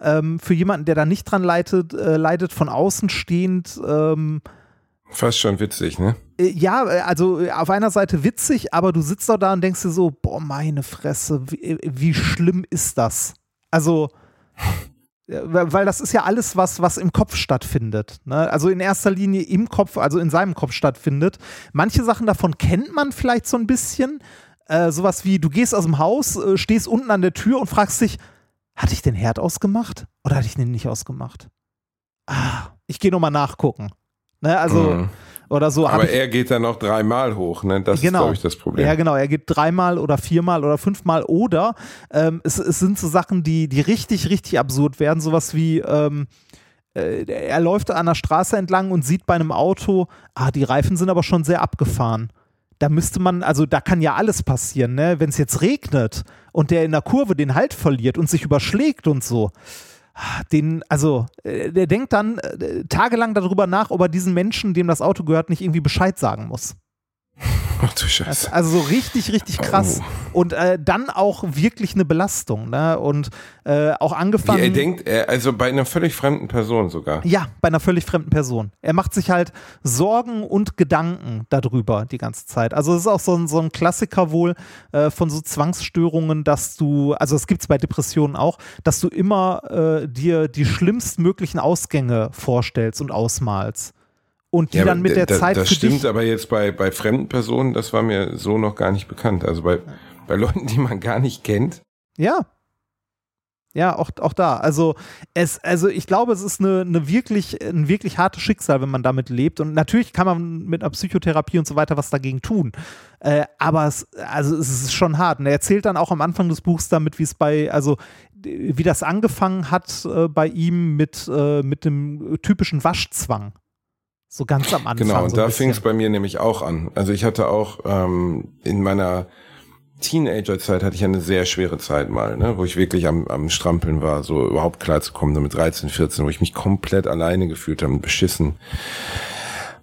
ähm, für jemanden, der da nicht dran leidet, äh, leidet von außen stehend. Ähm, Fast schon witzig, ne? Äh, ja, äh, also äh, auf einer Seite witzig, aber du sitzt doch da und denkst dir so, boah, meine Fresse, wie, wie schlimm ist das? Also, weil das ist ja alles, was, was im Kopf stattfindet. Ne? Also in erster Linie im Kopf, also in seinem Kopf stattfindet. Manche Sachen davon kennt man vielleicht so ein bisschen. Äh, sowas wie, du gehst aus dem Haus, stehst unten an der Tür und fragst dich, hatte ich den Herd ausgemacht oder hatte ich den nicht ausgemacht? Ah, ich gehe nochmal nachgucken. Ne? Also, mhm oder so. Aber er geht dann noch dreimal hoch, ne? Das genau. ist, glaube ich, das Problem. Ja, genau. Er geht dreimal oder viermal oder fünfmal oder ähm, es, es sind so Sachen, die, die richtig, richtig absurd werden. Sowas wie, ähm, äh, er läuft an der Straße entlang und sieht bei einem Auto, ah, die Reifen sind aber schon sehr abgefahren. Da müsste man, also da kann ja alles passieren, ne? Wenn es jetzt regnet und der in der Kurve den Halt verliert und sich überschlägt und so den, also, äh, der denkt dann äh, tagelang darüber nach, ob er diesen Menschen, dem das Auto gehört, nicht irgendwie Bescheid sagen muss. Ach du Scheiße. Also so richtig, richtig krass. Oh. Und äh, dann auch wirklich eine Belastung. Ne? Und äh, auch angefangen. Wie er denkt, also bei einer völlig fremden Person sogar. Ja, bei einer völlig fremden Person. Er macht sich halt Sorgen und Gedanken darüber die ganze Zeit. Also es ist auch so ein, so ein Klassiker wohl äh, von so Zwangsstörungen, dass du, also es gibt es bei Depressionen auch, dass du immer äh, dir die schlimmstmöglichen Ausgänge vorstellst und ausmalst und die ja, dann mit der da, Zeit. Das stimmt aber jetzt bei, bei fremden Personen, das war mir so noch gar nicht bekannt. Also bei, bei Leuten, die man gar nicht kennt. Ja. Ja, auch, auch da. Also es, also ich glaube, es ist eine, eine wirklich, ein wirklich hartes Schicksal, wenn man damit lebt. Und natürlich kann man mit einer Psychotherapie und so weiter was dagegen tun. Äh, aber es, also es ist schon hart. Und er erzählt dann auch am Anfang des Buchs damit, wie es bei, also wie das angefangen hat äh, bei ihm mit, äh, mit dem typischen Waschzwang. So ganz am Anfang. Genau, und so da fing es bei mir nämlich auch an. Also ich hatte auch ähm, in meiner Teenagerzeit hatte ich eine sehr schwere Zeit mal, ne, wo ich wirklich am, am Strampeln war, so überhaupt klar zu kommen, so mit 13, 14, wo ich mich komplett alleine gefühlt habe und beschissen.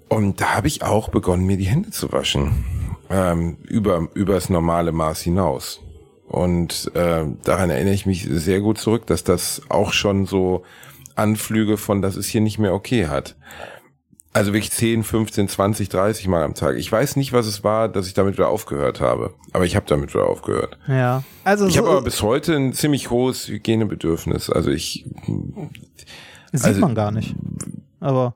Und da habe ich auch begonnen, mir die Hände zu waschen. Ähm, über, über das normale Maß hinaus. Und äh, daran erinnere ich mich sehr gut zurück, dass das auch schon so Anflüge von, das ist hier nicht mehr okay hat. Also wirklich 10, 15, 20, 30 Mal am Tag. Ich weiß nicht, was es war, dass ich damit wieder aufgehört habe. Aber ich habe damit wieder aufgehört. Ja. Also ich so habe aber bis heute ein ziemlich hohes Hygienebedürfnis. Also ich. Sieht also, man gar nicht. Aber.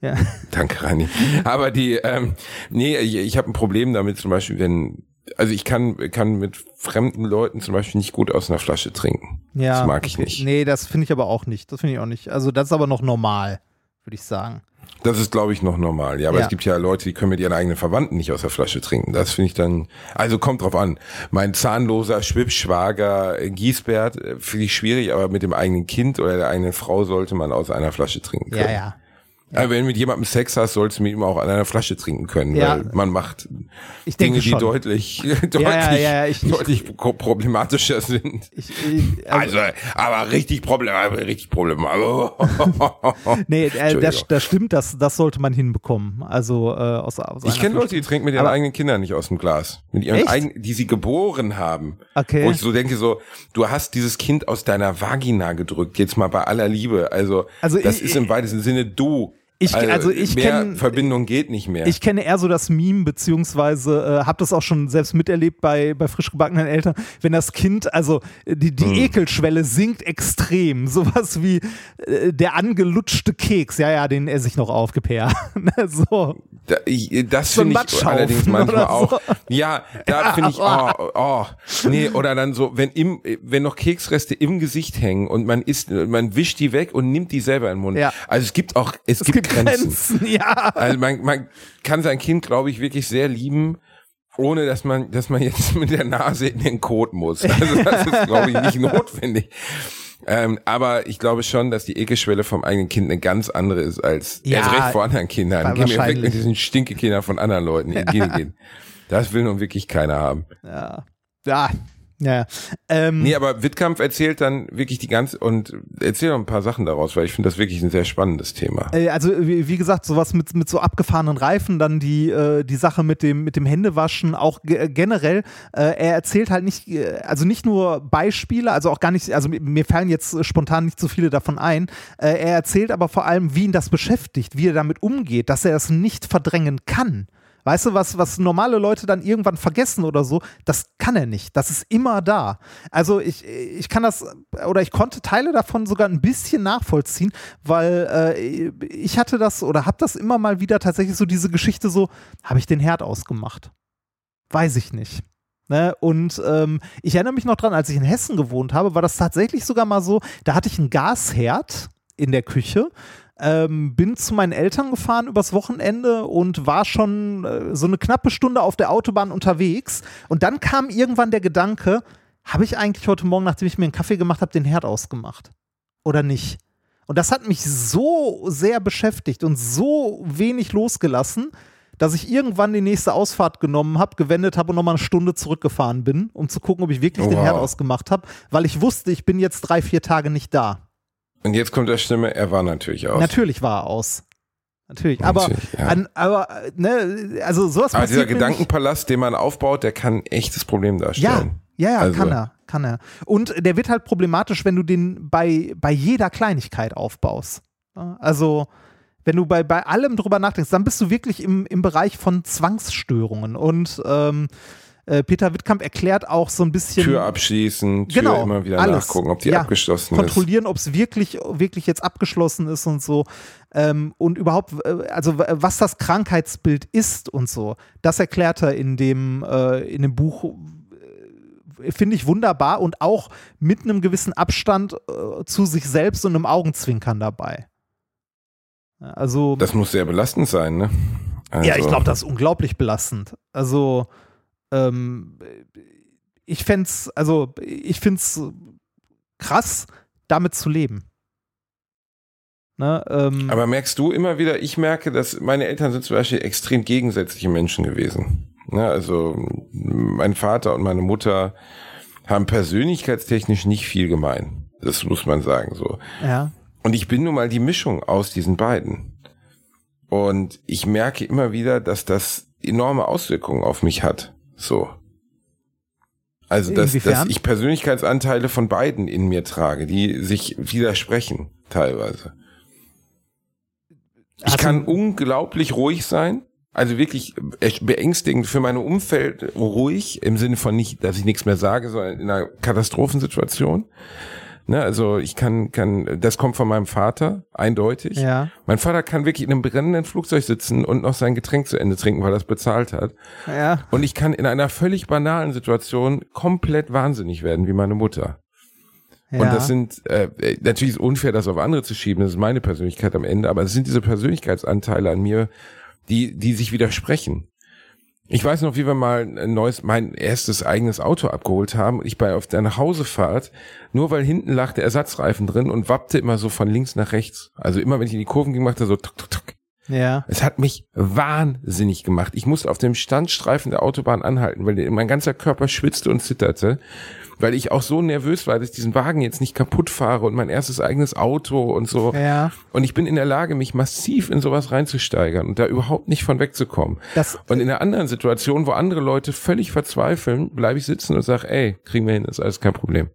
Ja. Danke, Rani. Aber die, ähm, nee, ich, ich habe ein Problem damit, zum Beispiel, wenn, also ich kann, kann mit fremden Leuten zum Beispiel nicht gut aus einer Flasche trinken. Ja. Das mag ich nicht. Nee, das finde ich aber auch nicht. Das finde ich auch nicht. Also das ist aber noch normal, würde ich sagen. Das ist, glaube ich, noch normal. Ja, aber ja. es gibt ja Leute, die können mit ihren eigenen Verwandten nicht aus der Flasche trinken. Das finde ich dann, also kommt drauf an. Mein zahnloser Schwibschwager Giesbert äh, finde ich schwierig, aber mit dem eigenen Kind oder der eigenen Frau sollte man aus einer Flasche trinken können. Ja, ja. Ja. wenn du mit jemandem Sex hast, sollst du mit ihm auch an einer Flasche trinken können, ja. weil man macht ich Dinge, die deutlich, deutlich, ja, ich, deutlich ich, problematischer sind. Ich, also, also, aber richtig problematisch, richtig problematisch. nee, äh, das, das stimmt, das, das sollte man hinbekommen. Also äh, aus, aus Ich kenne Leute, die trinken mit ihren aber, eigenen Kindern nicht aus dem Glas, mit ihren eigenen, die sie geboren haben. Okay. Wo ich so denke, so, du hast dieses Kind aus deiner Vagina gedrückt, jetzt mal bei aller Liebe. Also, also das ist im weitesten Sinne du ich, also, also ich kenne Verbindung geht nicht mehr. Ich kenne eher so das Meme beziehungsweise äh, habe das auch schon selbst miterlebt bei bei frisch gebackenen Eltern, wenn das Kind also die die hm. Ekelschwelle sinkt extrem, sowas wie äh, der angelutschte Keks, ja ja, den esse ich noch auf, Gepair. Ne, so. Da, ich, das so finde ich allerdings manchmal auch. So. Ja, da ja, finde ich oh, oh, nee, oder dann so, wenn im wenn noch Keksreste im Gesicht hängen und man isst man wischt die weg und nimmt die selber in den Mund. Ja. Also es gibt auch es, es gibt, gibt Grenzen. Grenzen. Ja. Also man, man kann sein Kind, glaube ich, wirklich sehr lieben, ohne dass man, dass man jetzt mit der Nase in den Kot muss. Also das ist, glaube ich, nicht notwendig. Ähm, aber ich glaube schon, dass die Ekelschwelle vom eigenen Kind eine ganz andere ist als ja, erst recht vor anderen Kindern. Geh mir weg mit diesen Stinkekindern von anderen Leuten. Ja. Gehen. Das will nun wirklich keiner haben. Ja. Ja, ja. Ähm, nee, aber Wittkampf erzählt dann wirklich die ganze und erzählt noch ein paar Sachen daraus, weil ich finde das wirklich ein sehr spannendes Thema. Äh, also wie, wie, gesagt, sowas mit, mit so abgefahrenen Reifen, dann die, äh, die Sache mit dem, mit dem Händewaschen, auch generell, äh, er erzählt halt nicht, also nicht nur Beispiele, also auch gar nicht, also mir fallen jetzt spontan nicht so viele davon ein. Er erzählt aber vor allem, wie ihn das beschäftigt, wie er damit umgeht, dass er es nicht verdrängen kann Weißt du, was, was normale Leute dann irgendwann vergessen oder so, das kann er nicht. Das ist immer da. Also ich, ich kann das, oder ich konnte Teile davon sogar ein bisschen nachvollziehen, weil äh, ich hatte das oder habe das immer mal wieder tatsächlich so diese Geschichte so, habe ich den Herd ausgemacht? Weiß ich nicht. Ne? Und ähm, ich erinnere mich noch dran, als ich in Hessen gewohnt habe, war das tatsächlich sogar mal so, da hatte ich einen Gasherd in der Küche ähm, bin zu meinen Eltern gefahren übers Wochenende und war schon äh, so eine knappe Stunde auf der Autobahn unterwegs. Und dann kam irgendwann der Gedanke, habe ich eigentlich heute Morgen, nachdem ich mir einen Kaffee gemacht habe, den Herd ausgemacht? Oder nicht? Und das hat mich so sehr beschäftigt und so wenig losgelassen, dass ich irgendwann die nächste Ausfahrt genommen habe, gewendet habe und nochmal eine Stunde zurückgefahren bin, um zu gucken, ob ich wirklich wow. den Herd ausgemacht habe, weil ich wusste, ich bin jetzt drei, vier Tage nicht da. Und jetzt kommt der Stimme, er war natürlich aus. Natürlich war er aus. Natürlich, aber, natürlich, ja. an, aber ne, also sowas Aber dieser Gedankenpalast, den man aufbaut, der kann ein echtes Problem darstellen. Ja, ja, ja also. kann er, kann er. Und der wird halt problematisch, wenn du den bei, bei jeder Kleinigkeit aufbaust. Also, wenn du bei, bei allem drüber nachdenkst, dann bist du wirklich im, im Bereich von Zwangsstörungen. Und ähm, äh, Peter Wittkamp erklärt auch so ein bisschen. Tür abschließen, Tür genau, immer wieder alles. nachgucken, ob die ja, abgeschlossen kontrollieren, ist. Kontrollieren, ob es wirklich, wirklich jetzt abgeschlossen ist und so. Ähm, und überhaupt, äh, also was das Krankheitsbild ist und so. Das erklärt er in dem, äh, in dem Buch äh, finde ich wunderbar und auch mit einem gewissen Abstand äh, zu sich selbst und einem Augenzwinkern dabei. Also. Das muss sehr belastend sein, ne? Also. Ja, ich also glaube, das ist unglaublich belastend. Also, ähm, ich fände es, also ich finde es krass, damit zu leben. Ne, ähm, Aber merkst du immer wieder, ich merke, dass meine Eltern sind zum Beispiel extrem gegensätzliche Menschen gewesen. Ne, also mein Vater und meine Mutter haben persönlichkeitstechnisch nicht viel gemein. Das muss man sagen so. Ja. Und ich bin nun mal die Mischung aus diesen beiden. Und ich merke immer wieder, dass das enorme Auswirkungen auf mich hat. So. Also, dass, dass ich Persönlichkeitsanteile von beiden in mir trage, die sich widersprechen, teilweise. Ich also, kann unglaublich ruhig sein, also wirklich beängstigend für meine Umfeld ruhig, im Sinne von nicht, dass ich nichts mehr sage, sondern in einer Katastrophensituation. Ne, also ich kann, kann, das kommt von meinem Vater, eindeutig. Ja. Mein Vater kann wirklich in einem brennenden Flugzeug sitzen und noch sein Getränk zu Ende trinken, weil er es bezahlt hat. Ja. Und ich kann in einer völlig banalen Situation komplett wahnsinnig werden, wie meine Mutter. Ja. Und das sind, äh, natürlich ist unfair, das auf andere zu schieben, das ist meine Persönlichkeit am Ende, aber es sind diese Persönlichkeitsanteile an mir, die, die sich widersprechen. Ich weiß noch, wie wir mal ein neues, mein erstes eigenes Auto abgeholt haben. Ich bei auf der Nachhausefahrt, nur weil hinten lag der Ersatzreifen drin und wappte immer so von links nach rechts. Also immer, wenn ich in die Kurven ging, machte er so tuk, tuk, tuk. Ja. Es hat mich wahnsinnig gemacht. Ich musste auf dem Standstreifen der Autobahn anhalten, weil mein ganzer Körper schwitzte und zitterte weil ich auch so nervös war, dass ich diesen Wagen jetzt nicht kaputt fahre und mein erstes eigenes Auto und so. Ja. Und ich bin in der Lage, mich massiv in sowas reinzusteigern und da überhaupt nicht von wegzukommen. Das, und in einer anderen Situation, wo andere Leute völlig verzweifeln, bleibe ich sitzen und sage, ey, kriegen wir hin, ist alles kein Problem.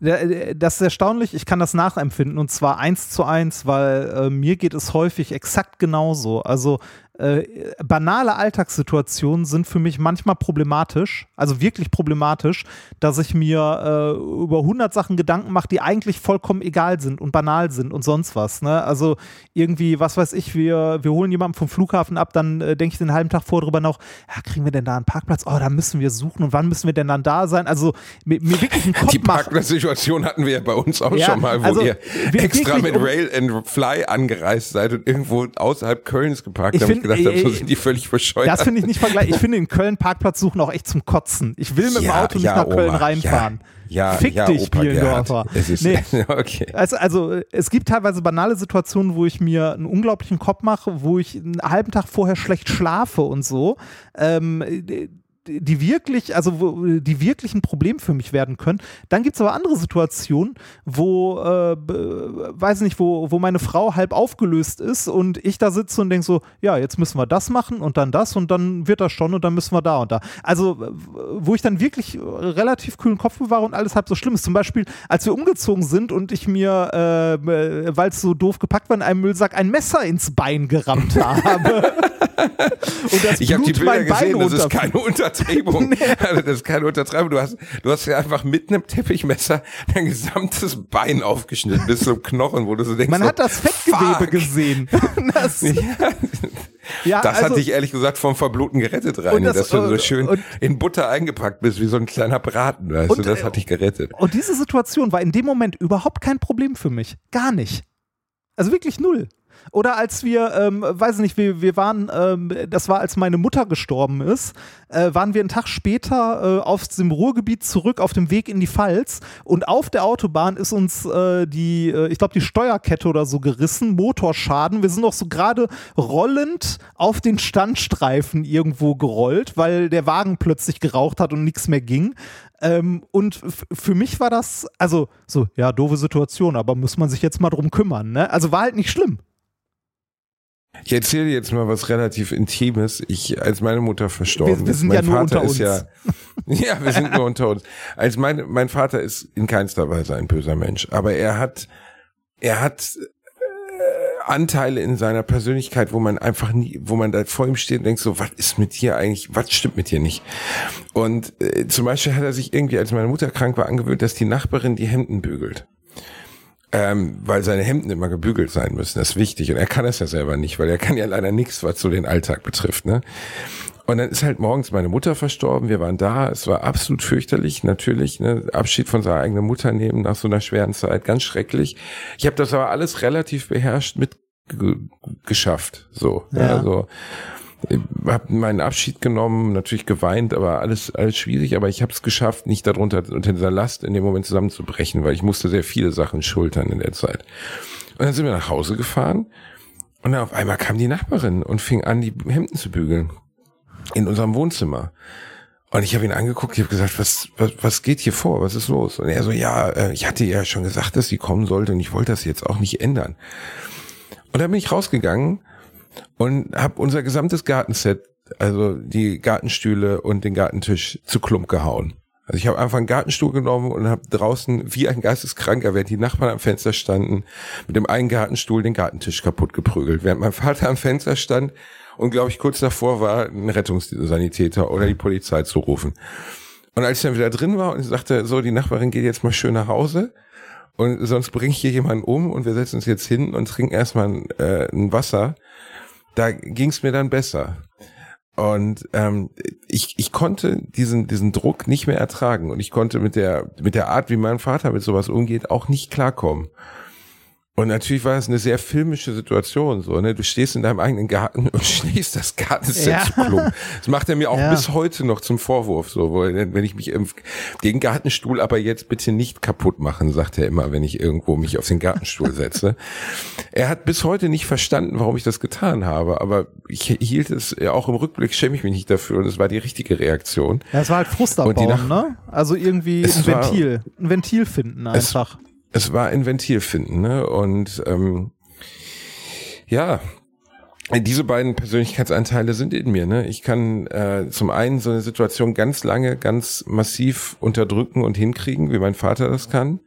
Das ist erstaunlich, ich kann das nachempfinden und zwar eins zu eins, weil äh, mir geht es häufig exakt genauso. Also äh, banale Alltagssituationen sind für mich manchmal problematisch, also wirklich problematisch, dass ich mir äh, über 100 Sachen Gedanken mache, die eigentlich vollkommen egal sind und banal sind und sonst was. Ne? Also irgendwie, was weiß ich, wir, wir holen jemanden vom Flughafen ab, dann äh, denke ich den halben Tag vor drüber noch, ja, kriegen wir denn da einen Parkplatz? Oh, da müssen wir suchen und wann müssen wir denn dann da sein? Also mir, mir wirklich einen Kopf Die Parkplatzsituation hatten wir ja bei uns auch ja, schon mal, wo also, ihr extra mit Rail and Fly angereist seid und irgendwo außerhalb Kölns geparkt habt gedacht habe, so sind die völlig bescheuert. Das finde ich nicht vergleichbar. Ich finde in Köln Parkplatz suchen auch echt zum Kotzen. Ich will mit dem Auto nicht ja, nach Köln Oma, reinfahren. Ja, Fick ja, dich, Bielendorfer. Nee. okay. Also, also es gibt teilweise banale Situationen, wo ich mir einen unglaublichen Kopf mache, wo ich einen halben Tag vorher schlecht schlafe und so. Ähm, die wirklich, also wo, die wirklich ein Problem für mich werden können. Dann gibt es aber andere Situationen, wo, äh, weiß nicht, wo, wo meine Frau halb aufgelöst ist und ich da sitze und denke so, ja, jetzt müssen wir das machen und dann das und dann wird das schon und dann müssen wir da und da. Also, wo ich dann wirklich relativ kühlen Kopf bewahre und alles halb so schlimm ist. Zum Beispiel, als wir umgezogen sind und ich mir, äh, weil es so doof gepackt war, in einem Müllsack ein Messer ins Bein gerammt habe. und das ich habe die Bilder gesehen, das ist keine Untertreibung. nee. Also das ist keine Untertreibung. Du hast, du hast ja einfach mit einem Teppichmesser dein gesamtes Bein aufgeschnitten bis zum Knochen, wo du so denkst. Man so, hat das Fettgewebe fuck. gesehen. das, ja. Ja, das also, hat dich ehrlich gesagt vom Verbluten gerettet, Reini, das, dass du so schön und, in Butter eingepackt bist, wie so ein kleiner Braten, weißt und, du, das hat dich gerettet. Und diese Situation war in dem Moment überhaupt kein Problem für mich. Gar nicht. Also wirklich null. Oder als wir, ähm, weiß nicht, wir, wir waren, ähm, das war, als meine Mutter gestorben ist, äh, waren wir einen Tag später äh, auf dem Ruhrgebiet zurück auf dem Weg in die Pfalz und auf der Autobahn ist uns äh, die, äh, ich glaube, die Steuerkette oder so gerissen, Motorschaden. Wir sind noch so gerade rollend auf den Standstreifen irgendwo gerollt, weil der Wagen plötzlich geraucht hat und nichts mehr ging. Ähm, und für mich war das, also so, ja, doofe Situation, aber muss man sich jetzt mal drum kümmern, ne? Also war halt nicht schlimm. Ich erzähle jetzt mal was relativ Intimes. Ich, als meine Mutter verstorben wir, wir ist, sind mein ja nur Vater ist ja, ja, wir sind nur unter uns. Als mein, mein Vater ist in keinster Weise ein böser Mensch, aber er hat, er hat äh, Anteile in seiner Persönlichkeit, wo man einfach nie, wo man da vor ihm steht und denkt so, was ist mit dir eigentlich, was stimmt mit dir nicht? Und äh, zum Beispiel hat er sich irgendwie, als meine Mutter krank war, angewöhnt, dass die Nachbarin die Hemden bügelt ähm, weil seine Hemden immer gebügelt sein müssen. Das ist wichtig. Und er kann es ja selber nicht, weil er kann ja leider nichts, was so den Alltag betrifft. Ne? Und dann ist halt morgens meine Mutter verstorben. Wir waren da. Es war absolut fürchterlich, natürlich. Ne? Abschied von seiner eigenen Mutter nehmen nach so einer schweren Zeit, ganz schrecklich. Ich habe das aber alles relativ beherrscht mit geschafft. So, ja. also habe meinen Abschied genommen, natürlich geweint, aber alles alles schwierig. Aber ich habe es geschafft, nicht darunter unter dieser Last in dem Moment zusammenzubrechen, weil ich musste sehr viele Sachen schultern in der Zeit. Und dann sind wir nach Hause gefahren und dann auf einmal kam die Nachbarin und fing an, die Hemden zu bügeln in unserem Wohnzimmer. Und ich habe ihn angeguckt, ich habe gesagt, was, was, was geht hier vor? Was ist los? Und er so, ja, äh, ich hatte ja schon gesagt, dass sie kommen sollte und ich wollte das jetzt auch nicht ändern. Und dann bin ich rausgegangen und habe unser gesamtes Gartenset, also die Gartenstühle und den Gartentisch zu Klump gehauen. Also ich habe einfach einen Gartenstuhl genommen und habe draußen wie ein Geisteskranker, während die Nachbarn am Fenster standen, mit dem einen Gartenstuhl den Gartentisch kaputt geprügelt. Während mein Vater am Fenster stand und glaube ich kurz davor war, einen Rettungssanitäter oder die Polizei zu rufen. Und als ich dann wieder drin war und ich sagte, so, die Nachbarin geht jetzt mal schön nach Hause und sonst bringe ich hier jemanden um und wir setzen uns jetzt hin und trinken erstmal äh, ein Wasser da ging es mir dann besser. Und ähm, ich, ich konnte diesen, diesen Druck nicht mehr ertragen und ich konnte mit der, mit der Art, wie mein Vater mit sowas umgeht, auch nicht klarkommen. Und natürlich war es eine sehr filmische Situation, so, ne? Du stehst in deinem eigenen Garten und schließt das Gartenset ja. Das macht er mir auch ja. bis heute noch zum Vorwurf, so, wo, wenn ich mich den Gartenstuhl aber jetzt bitte nicht kaputt machen, sagt er immer, wenn ich irgendwo mich auf den Gartenstuhl setze. er hat bis heute nicht verstanden, warum ich das getan habe, aber ich hielt es, ja, auch im Rückblick schäme ich mich nicht dafür und es war die richtige Reaktion. Ja, es war halt Frust abbauen, ne? Also irgendwie ein Ventil, ein Ventil finden einfach es war ein Ventil finden, ne? Und ähm, ja, diese beiden Persönlichkeitsanteile sind in mir. Ne? Ich kann äh, zum einen so eine Situation ganz lange, ganz massiv unterdrücken und hinkriegen, wie mein Vater das kann.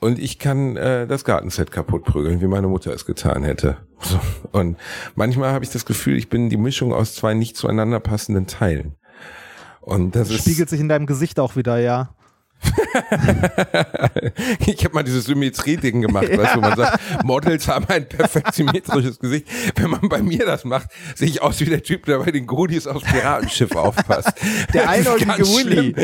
Und ich kann äh, das Gartenset kaputt prügeln, wie meine Mutter es getan hätte. So. Und manchmal habe ich das Gefühl, ich bin die Mischung aus zwei nicht zueinander passenden Teilen. Und das, das spiegelt sich in deinem Gesicht auch wieder, ja. ich habe mal dieses Symmetrie-Ding gemacht, ja. weißt du, wo man sagt, Models haben ein perfekt symmetrisches Gesicht. Wenn man bei mir das macht, sehe ich aus wie der Typ, der bei den Goodies aufs Piratenschiff aufpasst. Der einäugige Willy.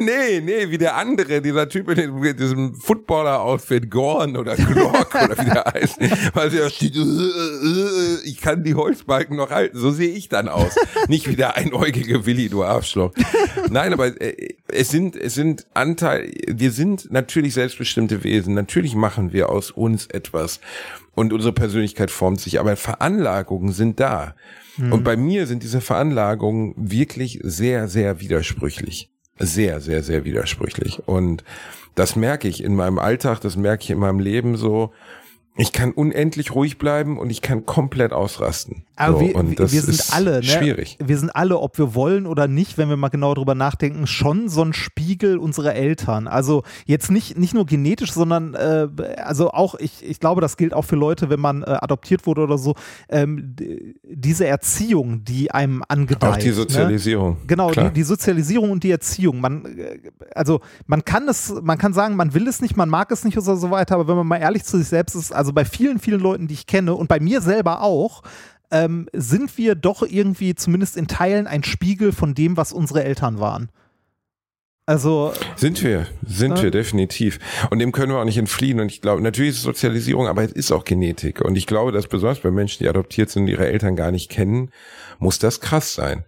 nee, nee, wie der andere, dieser Typ in diesem Footballer-Outfit, Gorn oder Glork oder wie der heißt. Weil der steht, äh, äh, ich kann die Holzbalken noch halten. So sehe ich dann aus. Nicht wie der einäugige Willy, du Arschloch. Nein, aber äh, es sind, es sind halt Anteil, wir sind natürlich selbstbestimmte Wesen, natürlich machen wir aus uns etwas und unsere Persönlichkeit formt sich, aber Veranlagungen sind da. Mhm. Und bei mir sind diese Veranlagungen wirklich sehr, sehr widersprüchlich. Sehr, sehr, sehr widersprüchlich. Und das merke ich in meinem Alltag, das merke ich in meinem Leben so ich kann unendlich ruhig bleiben und ich kann komplett ausrasten. Aber so, wir, und das wir sind ist alle, ne? schwierig. Wir sind alle, ob wir wollen oder nicht, wenn wir mal genau drüber nachdenken, schon so ein Spiegel unserer Eltern. Also jetzt nicht, nicht nur genetisch, sondern äh, also auch, ich, ich glaube, das gilt auch für Leute, wenn man äh, adoptiert wurde oder so, ähm, diese Erziehung, die einem angedeiht. Auch die ne? Sozialisierung. Ne? Genau, die, die, Sozialisierung und die Erziehung. Man, äh, also man kann es, man kann sagen, man will es nicht, man mag es nicht oder so weiter, aber wenn man mal ehrlich zu sich selbst ist, also bei vielen, vielen Leuten, die ich kenne und bei mir selber auch, ähm, sind wir doch irgendwie zumindest in Teilen ein Spiegel von dem, was unsere Eltern waren. Also. Sind wir, sind äh, wir definitiv. Und dem können wir auch nicht entfliehen. Und ich glaube, natürlich ist es Sozialisierung, aber es ist auch Genetik. Und ich glaube, dass besonders bei Menschen, die adoptiert sind und ihre Eltern gar nicht kennen, muss das krass sein.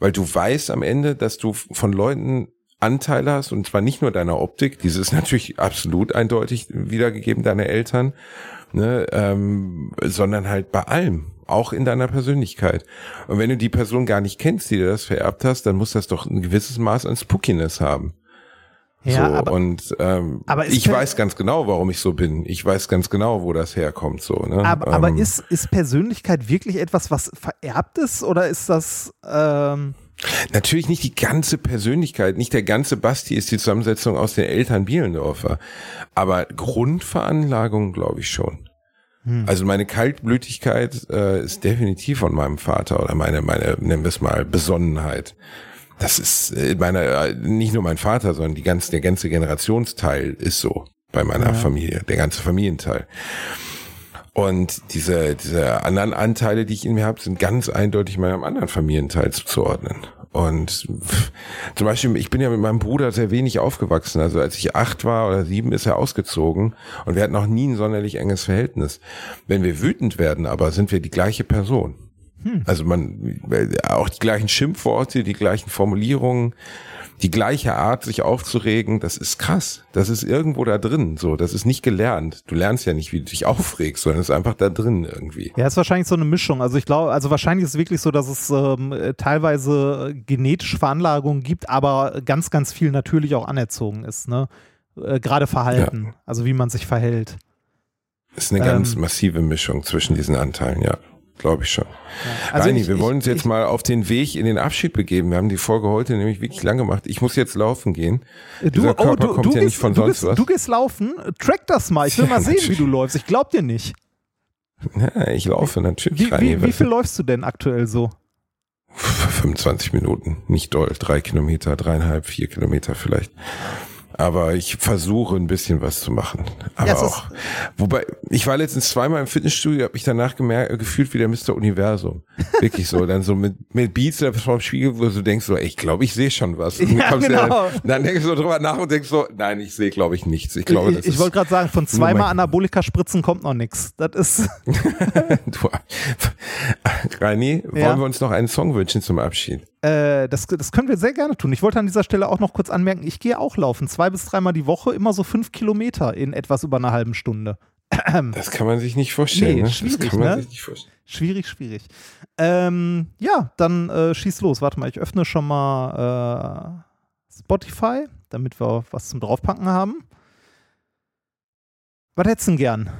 Weil du weißt am Ende, dass du von Leuten Anteile hast, und zwar nicht nur deiner Optik, diese ist natürlich absolut eindeutig wiedergegeben, deine Eltern, ne, ähm, sondern halt bei allem, auch in deiner Persönlichkeit. Und wenn du die Person gar nicht kennst, die dir das vererbt hast, dann muss das doch ein gewisses Maß an Spookiness haben. Ja, so, aber, und ähm, aber ich weiß ganz genau, warum ich so bin. Ich weiß ganz genau, wo das herkommt. So, ne? Aber, ähm, aber ist, ist Persönlichkeit wirklich etwas, was vererbt ist oder ist das ähm Natürlich nicht die ganze Persönlichkeit, nicht der ganze Basti ist die Zusammensetzung aus den Eltern Bielendorfer. Aber Grundveranlagung glaube ich schon. Hm. Also meine Kaltblütigkeit äh, ist definitiv von meinem Vater oder meine, meine, nennen wir es mal, Besonnenheit. Das ist äh, meine, äh, nicht nur mein Vater, sondern die ganze, der ganze Generationsteil ist so bei meiner ja. Familie, der ganze Familienteil. Und diese, diese anderen Anteile, die ich in mir habe, sind ganz eindeutig meinem anderen Familienteil zuzuordnen. Und zum Beispiel, ich bin ja mit meinem Bruder sehr wenig aufgewachsen. Also als ich acht war oder sieben, ist er ausgezogen und wir hatten noch nie ein sonderlich enges Verhältnis. Wenn wir wütend werden, aber sind wir die gleiche Person. Hm. Also man, auch die gleichen Schimpfworte, die gleichen Formulierungen die gleiche Art, sich aufzuregen, das ist krass. Das ist irgendwo da drin. So, das ist nicht gelernt. Du lernst ja nicht, wie du dich aufregst, sondern es ist einfach da drin irgendwie. Ja, ist wahrscheinlich so eine Mischung. Also ich glaube, also wahrscheinlich ist es wirklich so, dass es ähm, teilweise genetische Veranlagungen gibt, aber ganz, ganz viel natürlich auch anerzogen ist. Ne? Äh, Gerade Verhalten, ja. also wie man sich verhält. Ist eine ganz ähm, massive Mischung zwischen diesen Anteilen, ja. Glaube ich schon. Ja. Also Reini, ich, wir wollen uns jetzt ich, mal auf den Weg in den Abschied begeben. Wir haben die Folge heute nämlich wirklich lang gemacht. Ich muss jetzt laufen gehen. Du, Dieser Körper oh, du, kommt du ja gehst, nicht von sonst gehst, was. Du gehst laufen, track das mal. Ich will ja, mal sehen, natürlich. wie du läufst. Ich glaub dir nicht. Ja, ich laufe natürlich. Wie, wie, wie viel läufst du denn aktuell so? 25 Minuten, nicht doll. Drei Kilometer, dreieinhalb, vier Kilometer vielleicht. Aber ich versuche ein bisschen was zu machen. Aber ja, auch. Wobei, ich war letztens zweimal im Fitnessstudio, habe mich danach gemerkt, äh, gefühlt wie der Mr. Universum. Wirklich so. Dann so mit, mit Beats vom Spiegel, wo du denkst so, ey, ich glaube, ich sehe schon was. Und ja, genau. dann, dann denkst du drüber nach und denkst so, nein, ich sehe, glaube ich, nichts. Ich glaube, das Ich, ich wollte gerade sagen, von zweimal Anabolika-Spritzen kommt noch nichts. Das ist. du, Reini, wollen ja. wir uns noch einen Song wünschen zum Abschied? Äh, das, das können wir sehr gerne tun. Ich wollte an dieser Stelle auch noch kurz anmerken, ich gehe auch laufen, zwei bis dreimal die Woche, immer so fünf Kilometer in etwas über einer halben Stunde. Das kann man sich nicht vorstellen. Nee, ne? schwierig, das kann man ne? sich nicht vorstellen. Schwierig, schwierig. Ähm, ja, dann äh, schieß los. Warte mal, ich öffne schon mal äh, Spotify, damit wir was zum Draufpacken haben. Was hättest du denn gern?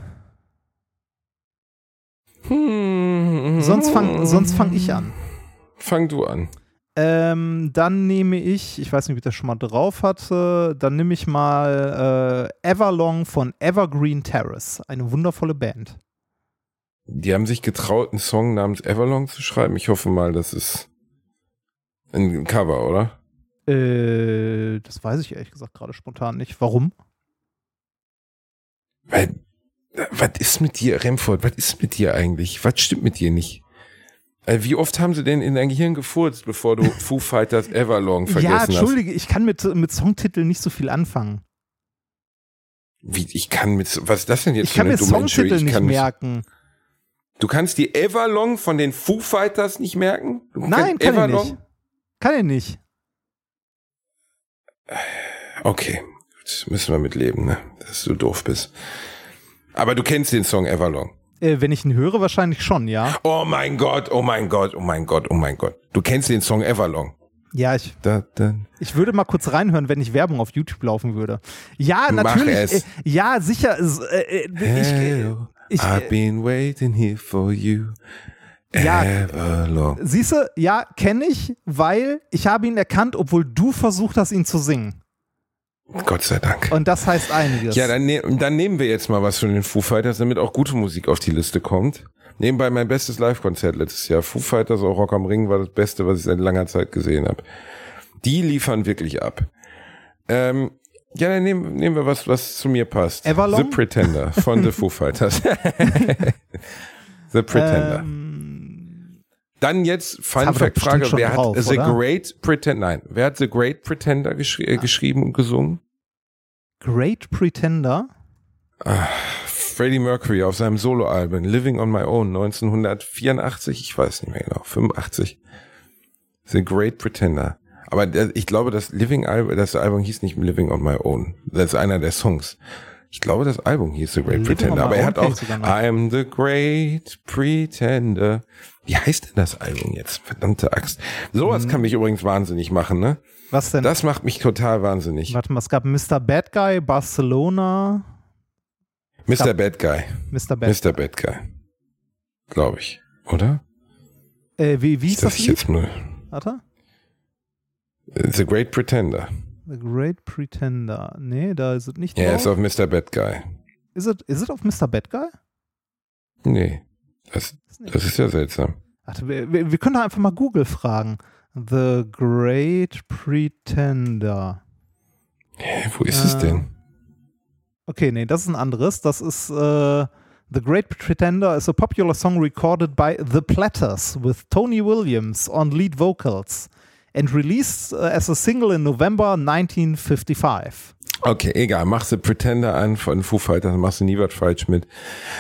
Hm, sonst fange sonst fang ich an. Fang du an. Ähm, dann nehme ich, ich weiß nicht, ob ich das schon mal drauf hatte, dann nehme ich mal äh, Everlong von Evergreen Terrace. Eine wundervolle Band. Die haben sich getraut, einen Song namens Everlong zu schreiben. Ich hoffe mal, das ist ein Cover, oder? Äh, das weiß ich ehrlich gesagt gerade spontan nicht. Warum? Weil, was ist mit dir, Remford? Was ist mit dir eigentlich? Was stimmt mit dir nicht? Äh, wie oft haben sie denn in dein Gehirn gefurzt, bevor du Foo Fighters Everlong vergessen hast? Ja, entschuldige, hast? ich kann mit, mit Songtiteln nicht so viel anfangen. Wie, ich kann mit, was ist das denn jetzt ich für eine dumme Songtitel nicht merken. Du kannst die Everlong von den Foo Fighters nicht merken? Du Nein, kann Everlong? ich nicht. Kann ich nicht. Okay, gut, müssen wir mitleben, ne? dass du doof bist. Aber du kennst den Song Everlong. Äh, wenn ich ihn höre, wahrscheinlich schon, ja. Oh mein Gott, oh mein Gott, oh mein Gott, oh mein Gott. Du kennst den Song Everlong. Ja, ich, Da, da. ich würde mal kurz reinhören, wenn ich Werbung auf YouTube laufen würde. Ja, natürlich. Äh, ja, sicher. Äh, äh, ich, äh, Hello, ich, I've äh, been waiting here for you. Ja. Everlong. Siehst du, ja, kenne ich, weil ich habe ihn erkannt, obwohl du versucht hast, ihn zu singen. Gott sei Dank. Und das heißt einiges. Ja, dann, ne dann nehmen wir jetzt mal was von den Foo Fighters, damit auch gute Musik auf die Liste kommt. Nebenbei mein bestes Live-Konzert letztes Jahr. Foo Fighters auch Rock am Ring war das Beste, was ich seit langer Zeit gesehen habe. Die liefern wirklich ab. Ähm, ja, dann nehmen, nehmen wir was, was zu mir passt. Everlong? The Pretender von The Foo Fighters. The Pretender. Ähm, Dann jetzt Fun Fact Frage, wer hat drauf, The oder? Great Pretender, nein, wer hat The Great Pretender geschri äh, geschrieben und gesungen? Great Pretender. Freddie Mercury auf seinem Soloalbum Living on My Own 1984, ich weiß nicht mehr genau, 85. The Great Pretender. Aber ich glaube, das Living Album, das Album hieß nicht Living on My Own. Das ist einer der Songs. Ich glaube, das Album hieß The Great on Pretender. Aber er hat auch. I'm the Great Pretender. Wie heißt denn das Album jetzt? Verdammte Axt. Sowas kann mich übrigens wahnsinnig machen, ne? Was denn? Das macht mich total wahnsinnig. Warte mal, es gab Mr. Bad Guy, Barcelona, Mr. Bad Guy. Mr. Bad Mr. Bad Guy. Glaube ich. Oder? Äh, wie, wie ist das ich Lied? jetzt mal. Warte. The Great Pretender. The Great Pretender. Nee, da ist es nicht Ja, ist auf Mr. Bad Guy. Ist es es auf Mr. Bad Guy? Nee. Das, Ist das ist ja seltsam. Warte, wir, wir, können doch einfach mal Google fragen. The Great Pretender. Hä, wo ist es Äh, denn? Okay, nee, das ist ein anderes. Das ist äh, The Great Pretender is a popular song recorded by The Platters with Tony Williams on lead vocals and released uh, as a single in November 1955. Okay, egal. Mach The Pretender an von Foo Fighters, machst du nie was falsch mit.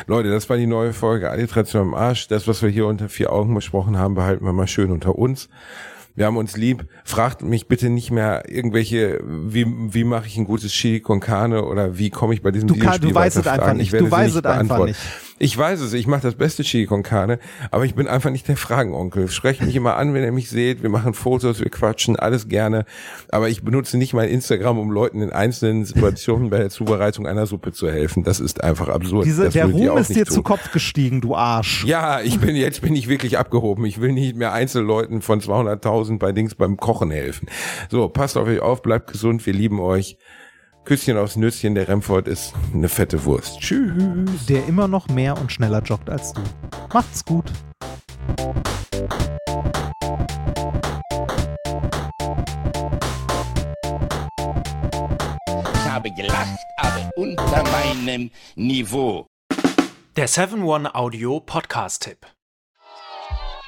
Leute, das war die neue Folge Alliteration am Arsch. Das, was wir hier unter vier Augen besprochen haben, behalten wir mal schön unter uns. Wir haben uns lieb. Fragt mich bitte nicht mehr irgendwelche, wie, wie mache ich ein gutes Chili con Carne oder wie komme ich bei diesem Du, kann, Videospiel du weißt es einfach nicht. Du weißt es einfach beantworten. nicht. Ich weiß es, ich mache das beste Chili con Carne, aber ich bin einfach nicht der Fragenonkel. Sprecht mich immer an, wenn ihr mich seht. Wir machen Fotos, wir quatschen, alles gerne. Aber ich benutze nicht mein Instagram, um Leuten in einzelnen Situationen bei der Zubereitung einer Suppe zu helfen. Das ist einfach absurd. Diese, der Ruhm ist dir tun. zu Kopf gestiegen, du Arsch. Ja, ich bin jetzt bin ich wirklich abgehoben. Ich will nicht mehr Einzelleuten von 200.000 bei Dings beim Kochen helfen. So, passt auf euch auf, bleibt gesund, wir lieben euch. Küsschen aufs Nüsschen, der Remford ist eine fette Wurst. Tschüss. Der immer noch mehr und schneller joggt als du. Macht's gut. Ich habe gelacht, aber unter meinem Niveau. Der 7-One-Audio Podcast-Tipp.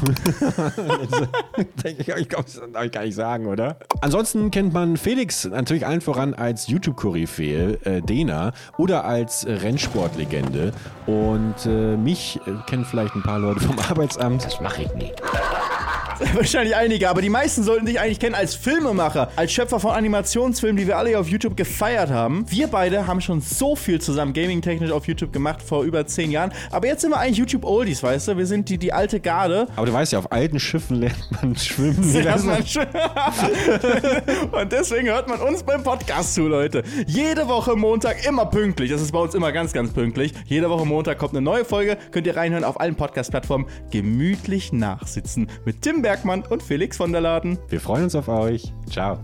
ich glaube, das darf ich gar nicht sagen, oder? Ansonsten kennt man Felix natürlich allen voran als YouTube-Koryphäe, äh, Dena, oder als Rennsportlegende. Und äh, mich äh, kennen vielleicht ein paar Leute vom Arbeitsamt. Das mache ich nie. Wahrscheinlich einige, aber die meisten sollten dich eigentlich kennen als Filmemacher, als Schöpfer von Animationsfilmen, die wir alle hier auf YouTube gefeiert haben. Wir beide haben schon so viel zusammen gaming-technisch auf YouTube gemacht vor über zehn Jahren. Aber jetzt sind wir eigentlich YouTube-Oldies, weißt du? Wir sind die, die alte Garde. Aber du weißt ja, auf alten Schiffen lernt man schwimmen. Ja, man schon. Und deswegen hört man uns beim Podcast zu, Leute. Jede Woche Montag immer pünktlich. Das ist bei uns immer ganz, ganz pünktlich. Jede Woche Montag kommt eine neue Folge. Könnt ihr reinhören auf allen Podcast-Plattformen. Gemütlich nachsitzen mit Tim Bergmann und Felix von der Laden. Wir freuen uns auf euch. Ciao.